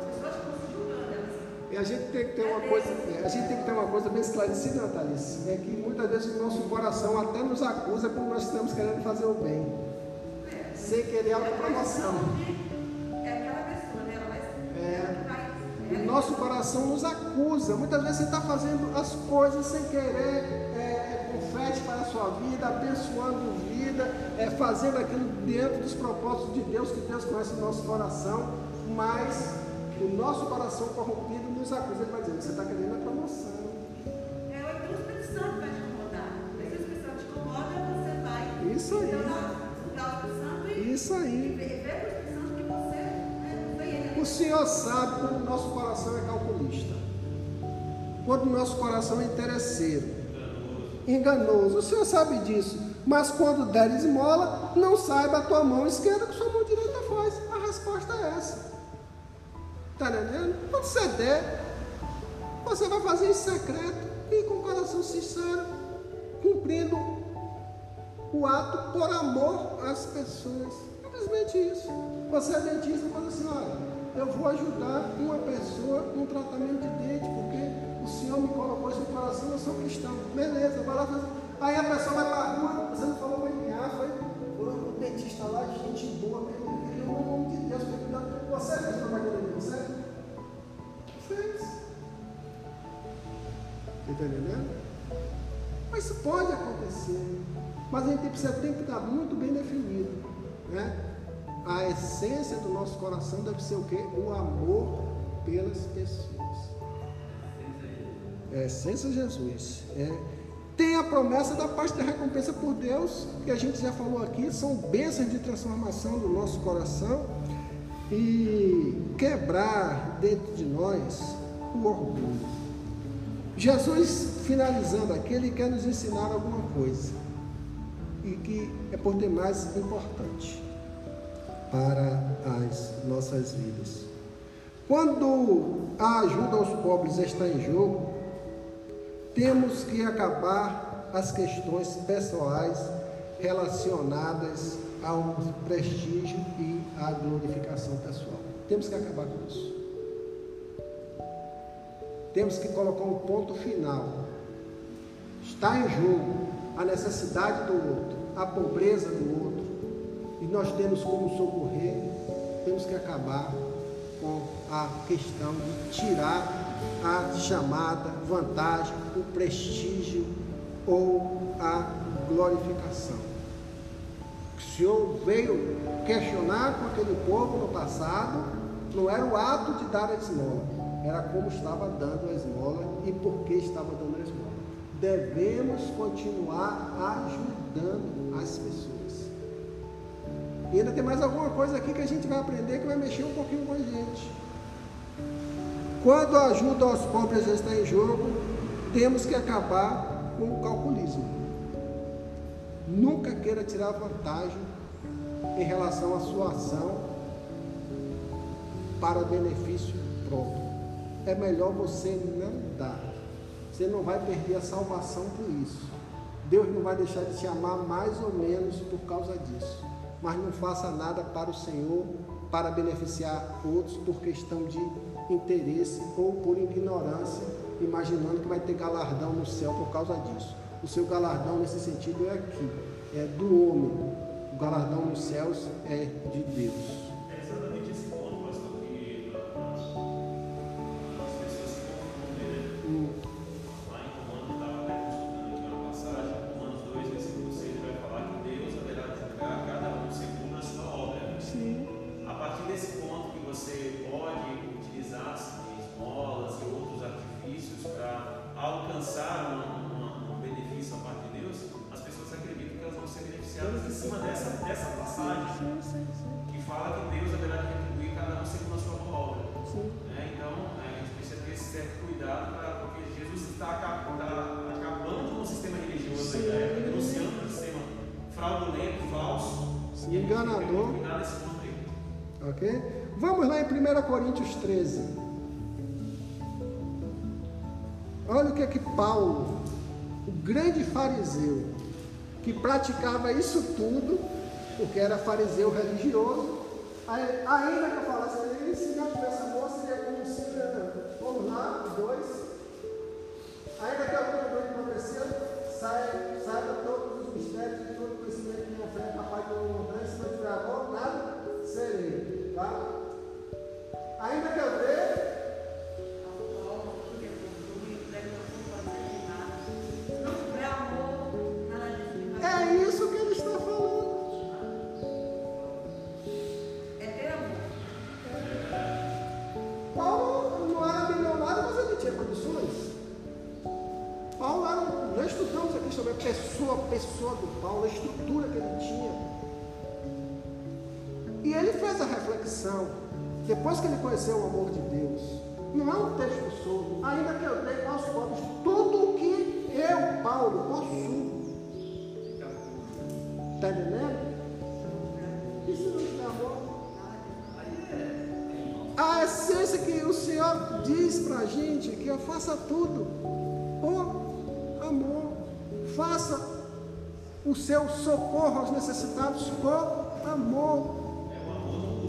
As pessoas ficam se julgando, elas E a gente tem que ter uma coisa, é, a gente tem que ter uma coisa bem esclarecida, Natalice, é que muitas vezes o nosso coração até nos acusa quando nós estamos querendo fazer o bem, é. sem querer autopromoção. É É. O nosso coração nos acusa. Muitas vezes você está fazendo as coisas sem querer, é, é, fé para a sua vida, abençoando vida, é, fazendo aquilo dentro dos propósitos de Deus, que Deus conhece o nosso coração, mas o nosso coração corrompido nos acusa. Ele vai dizer: você está querendo a promoção. É, o Espírito Santo vai te incomodar. Se o Espírito Santo te incomoda, você vai. Isso aí. Isso aí. O Senhor sabe quando o nosso coração é calculista, quando o nosso coração é interesseiro, enganoso. O Senhor sabe disso. Mas quando der esmola, não saiba a tua mão esquerda que sua mão direita faz. A resposta é essa. Está entendendo? Quando você der, você vai fazer em secreto e com o coração sincero, cumprindo o ato por amor às pessoas. Simplesmente isso. Você é dentista e fala assim, olha, eu vou ajudar uma pessoa num tratamento de dente, porque o Senhor me colocou isso no coração, eu sou cristão. Beleza, vai lá fazer. Aí a pessoa vai para a rua, você não falou para mim, ah, foi o dentista lá, gente boa, mesmo, ele no nome de Deus. Você fez propaganda de você? Fez. Está? Mas isso pode acontecer. Mas a gente precisa tem que estar muito bem definido. Né? A essência do nosso coração deve ser o quê? O amor pelas pessoas. É a essência de Jesus. É. Tem a promessa da parte da recompensa por Deus, que a gente já falou aqui, são bênçãos de transformação do nosso coração e quebrar dentro de nós o orgulho. Jesus, finalizando aqui, ele quer nos ensinar alguma coisa e que é por demais importante para as nossas vidas. Quando a ajuda aos pobres está em jogo, temos que acabar as questões pessoais relacionadas ao prestígio e à glorificação pessoal. Temos que acabar com isso. Temos que colocar um ponto final. Está em jogo a necessidade do outro, a pobreza do outro, nós temos como socorrer, temos que acabar com a questão de tirar a chamada vantagem, o prestígio ou a glorificação. O Senhor veio questionar com aquele povo no passado, não era o ato de dar a esmola, era como estava dando a esmola e por que estava dando a esmola. Devemos continuar ajudando as pessoas. E ainda tem mais alguma coisa aqui que a gente vai aprender que vai mexer um pouquinho com a gente. Quando a ajuda aos pobres já está em jogo, temos que acabar com o calculismo. Nunca queira tirar vantagem em relação à sua ação para benefício próprio. É melhor você não dar. Você não vai perder a salvação por isso. Deus não vai deixar de te amar mais ou menos por causa disso. Mas não faça nada para o Senhor, para beneficiar outros por questão de interesse ou por ignorância, imaginando que vai ter galardão no céu por causa disso. O seu galardão nesse sentido é aqui, é do homem. O galardão nos céus é de Deus. Denunciando o sistema fraudulento, falso, Sim, enganador. Ok? Vamos lá em 1 Coríntios 13. Olha o que é que Paulo, o grande fariseu, que praticava isso tudo, porque era fariseu religioso, ainda que eu falasse para ele, se não tivesse amor, seria como se. Vamos lá, os dois. Saiba, saiba todos os mistérios e todo o conhecimento que capaz de uma montanha, se não tiver amor, nada serei. Tá? Ainda que eu reflexão, depois que ele conheceu o amor de Deus, não é um texto solto, ainda que eu dei aos pobres tudo o que eu, Paulo, possuo. Está entendendo? Se não tiver amor? A essência que o Senhor diz para a gente que eu faça tudo por amor. Faça o seu socorro aos necessitados por amor.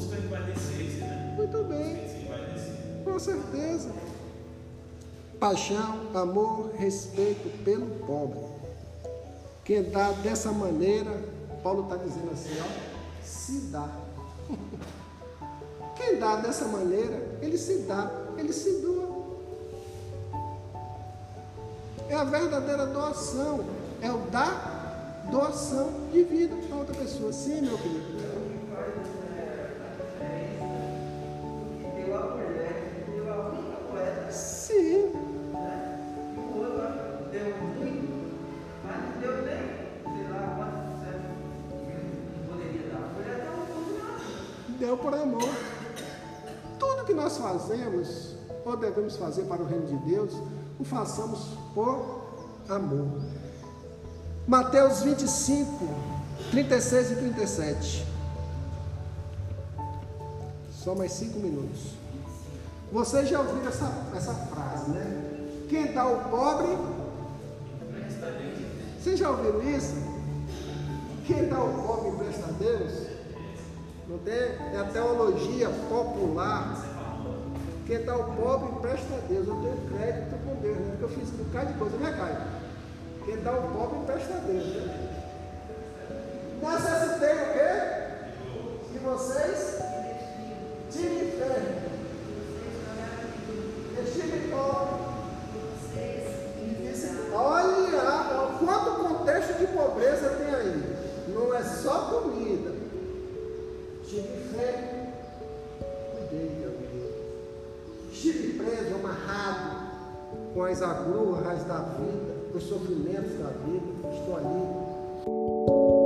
Né? Muito bem, com certeza. Paixão, amor, respeito pelo pobre. Quem dá dessa maneira, Paulo está dizendo assim, ó, se dá. [laughs] Quem dá dessa maneira, ele se dá, ele se doa. É a verdadeira doação, é o dar doação de vida para outra pessoa. Sim, meu querido. Fazemos, ou devemos fazer para o reino de Deus, o façamos por amor. Mateus 25, 36 e 37. Só mais cinco minutos. Vocês já ouviram essa, essa frase, né? Quem dá ao pobre. Vocês já ouviram isso? Quem dá ao pobre empresta a Deus? Não tem? É a teologia popular. Quem dá ao pobre empresta a Deus. Eu tenho crédito com Deus, né? Porque eu fiz um bocado de coisa, né, Caio? Quem dá ao pobre empresta a Deus, né? Necessitei o quê? Que vocês tirem fé. Estive pobre. Olha, quanto contexto de pobreza tem aí. Não é só comida. Tive fé. Cuidei, Deus. Estive preso, amarrado, com as agruras da vida, os sofrimentos da vida. Estou ali.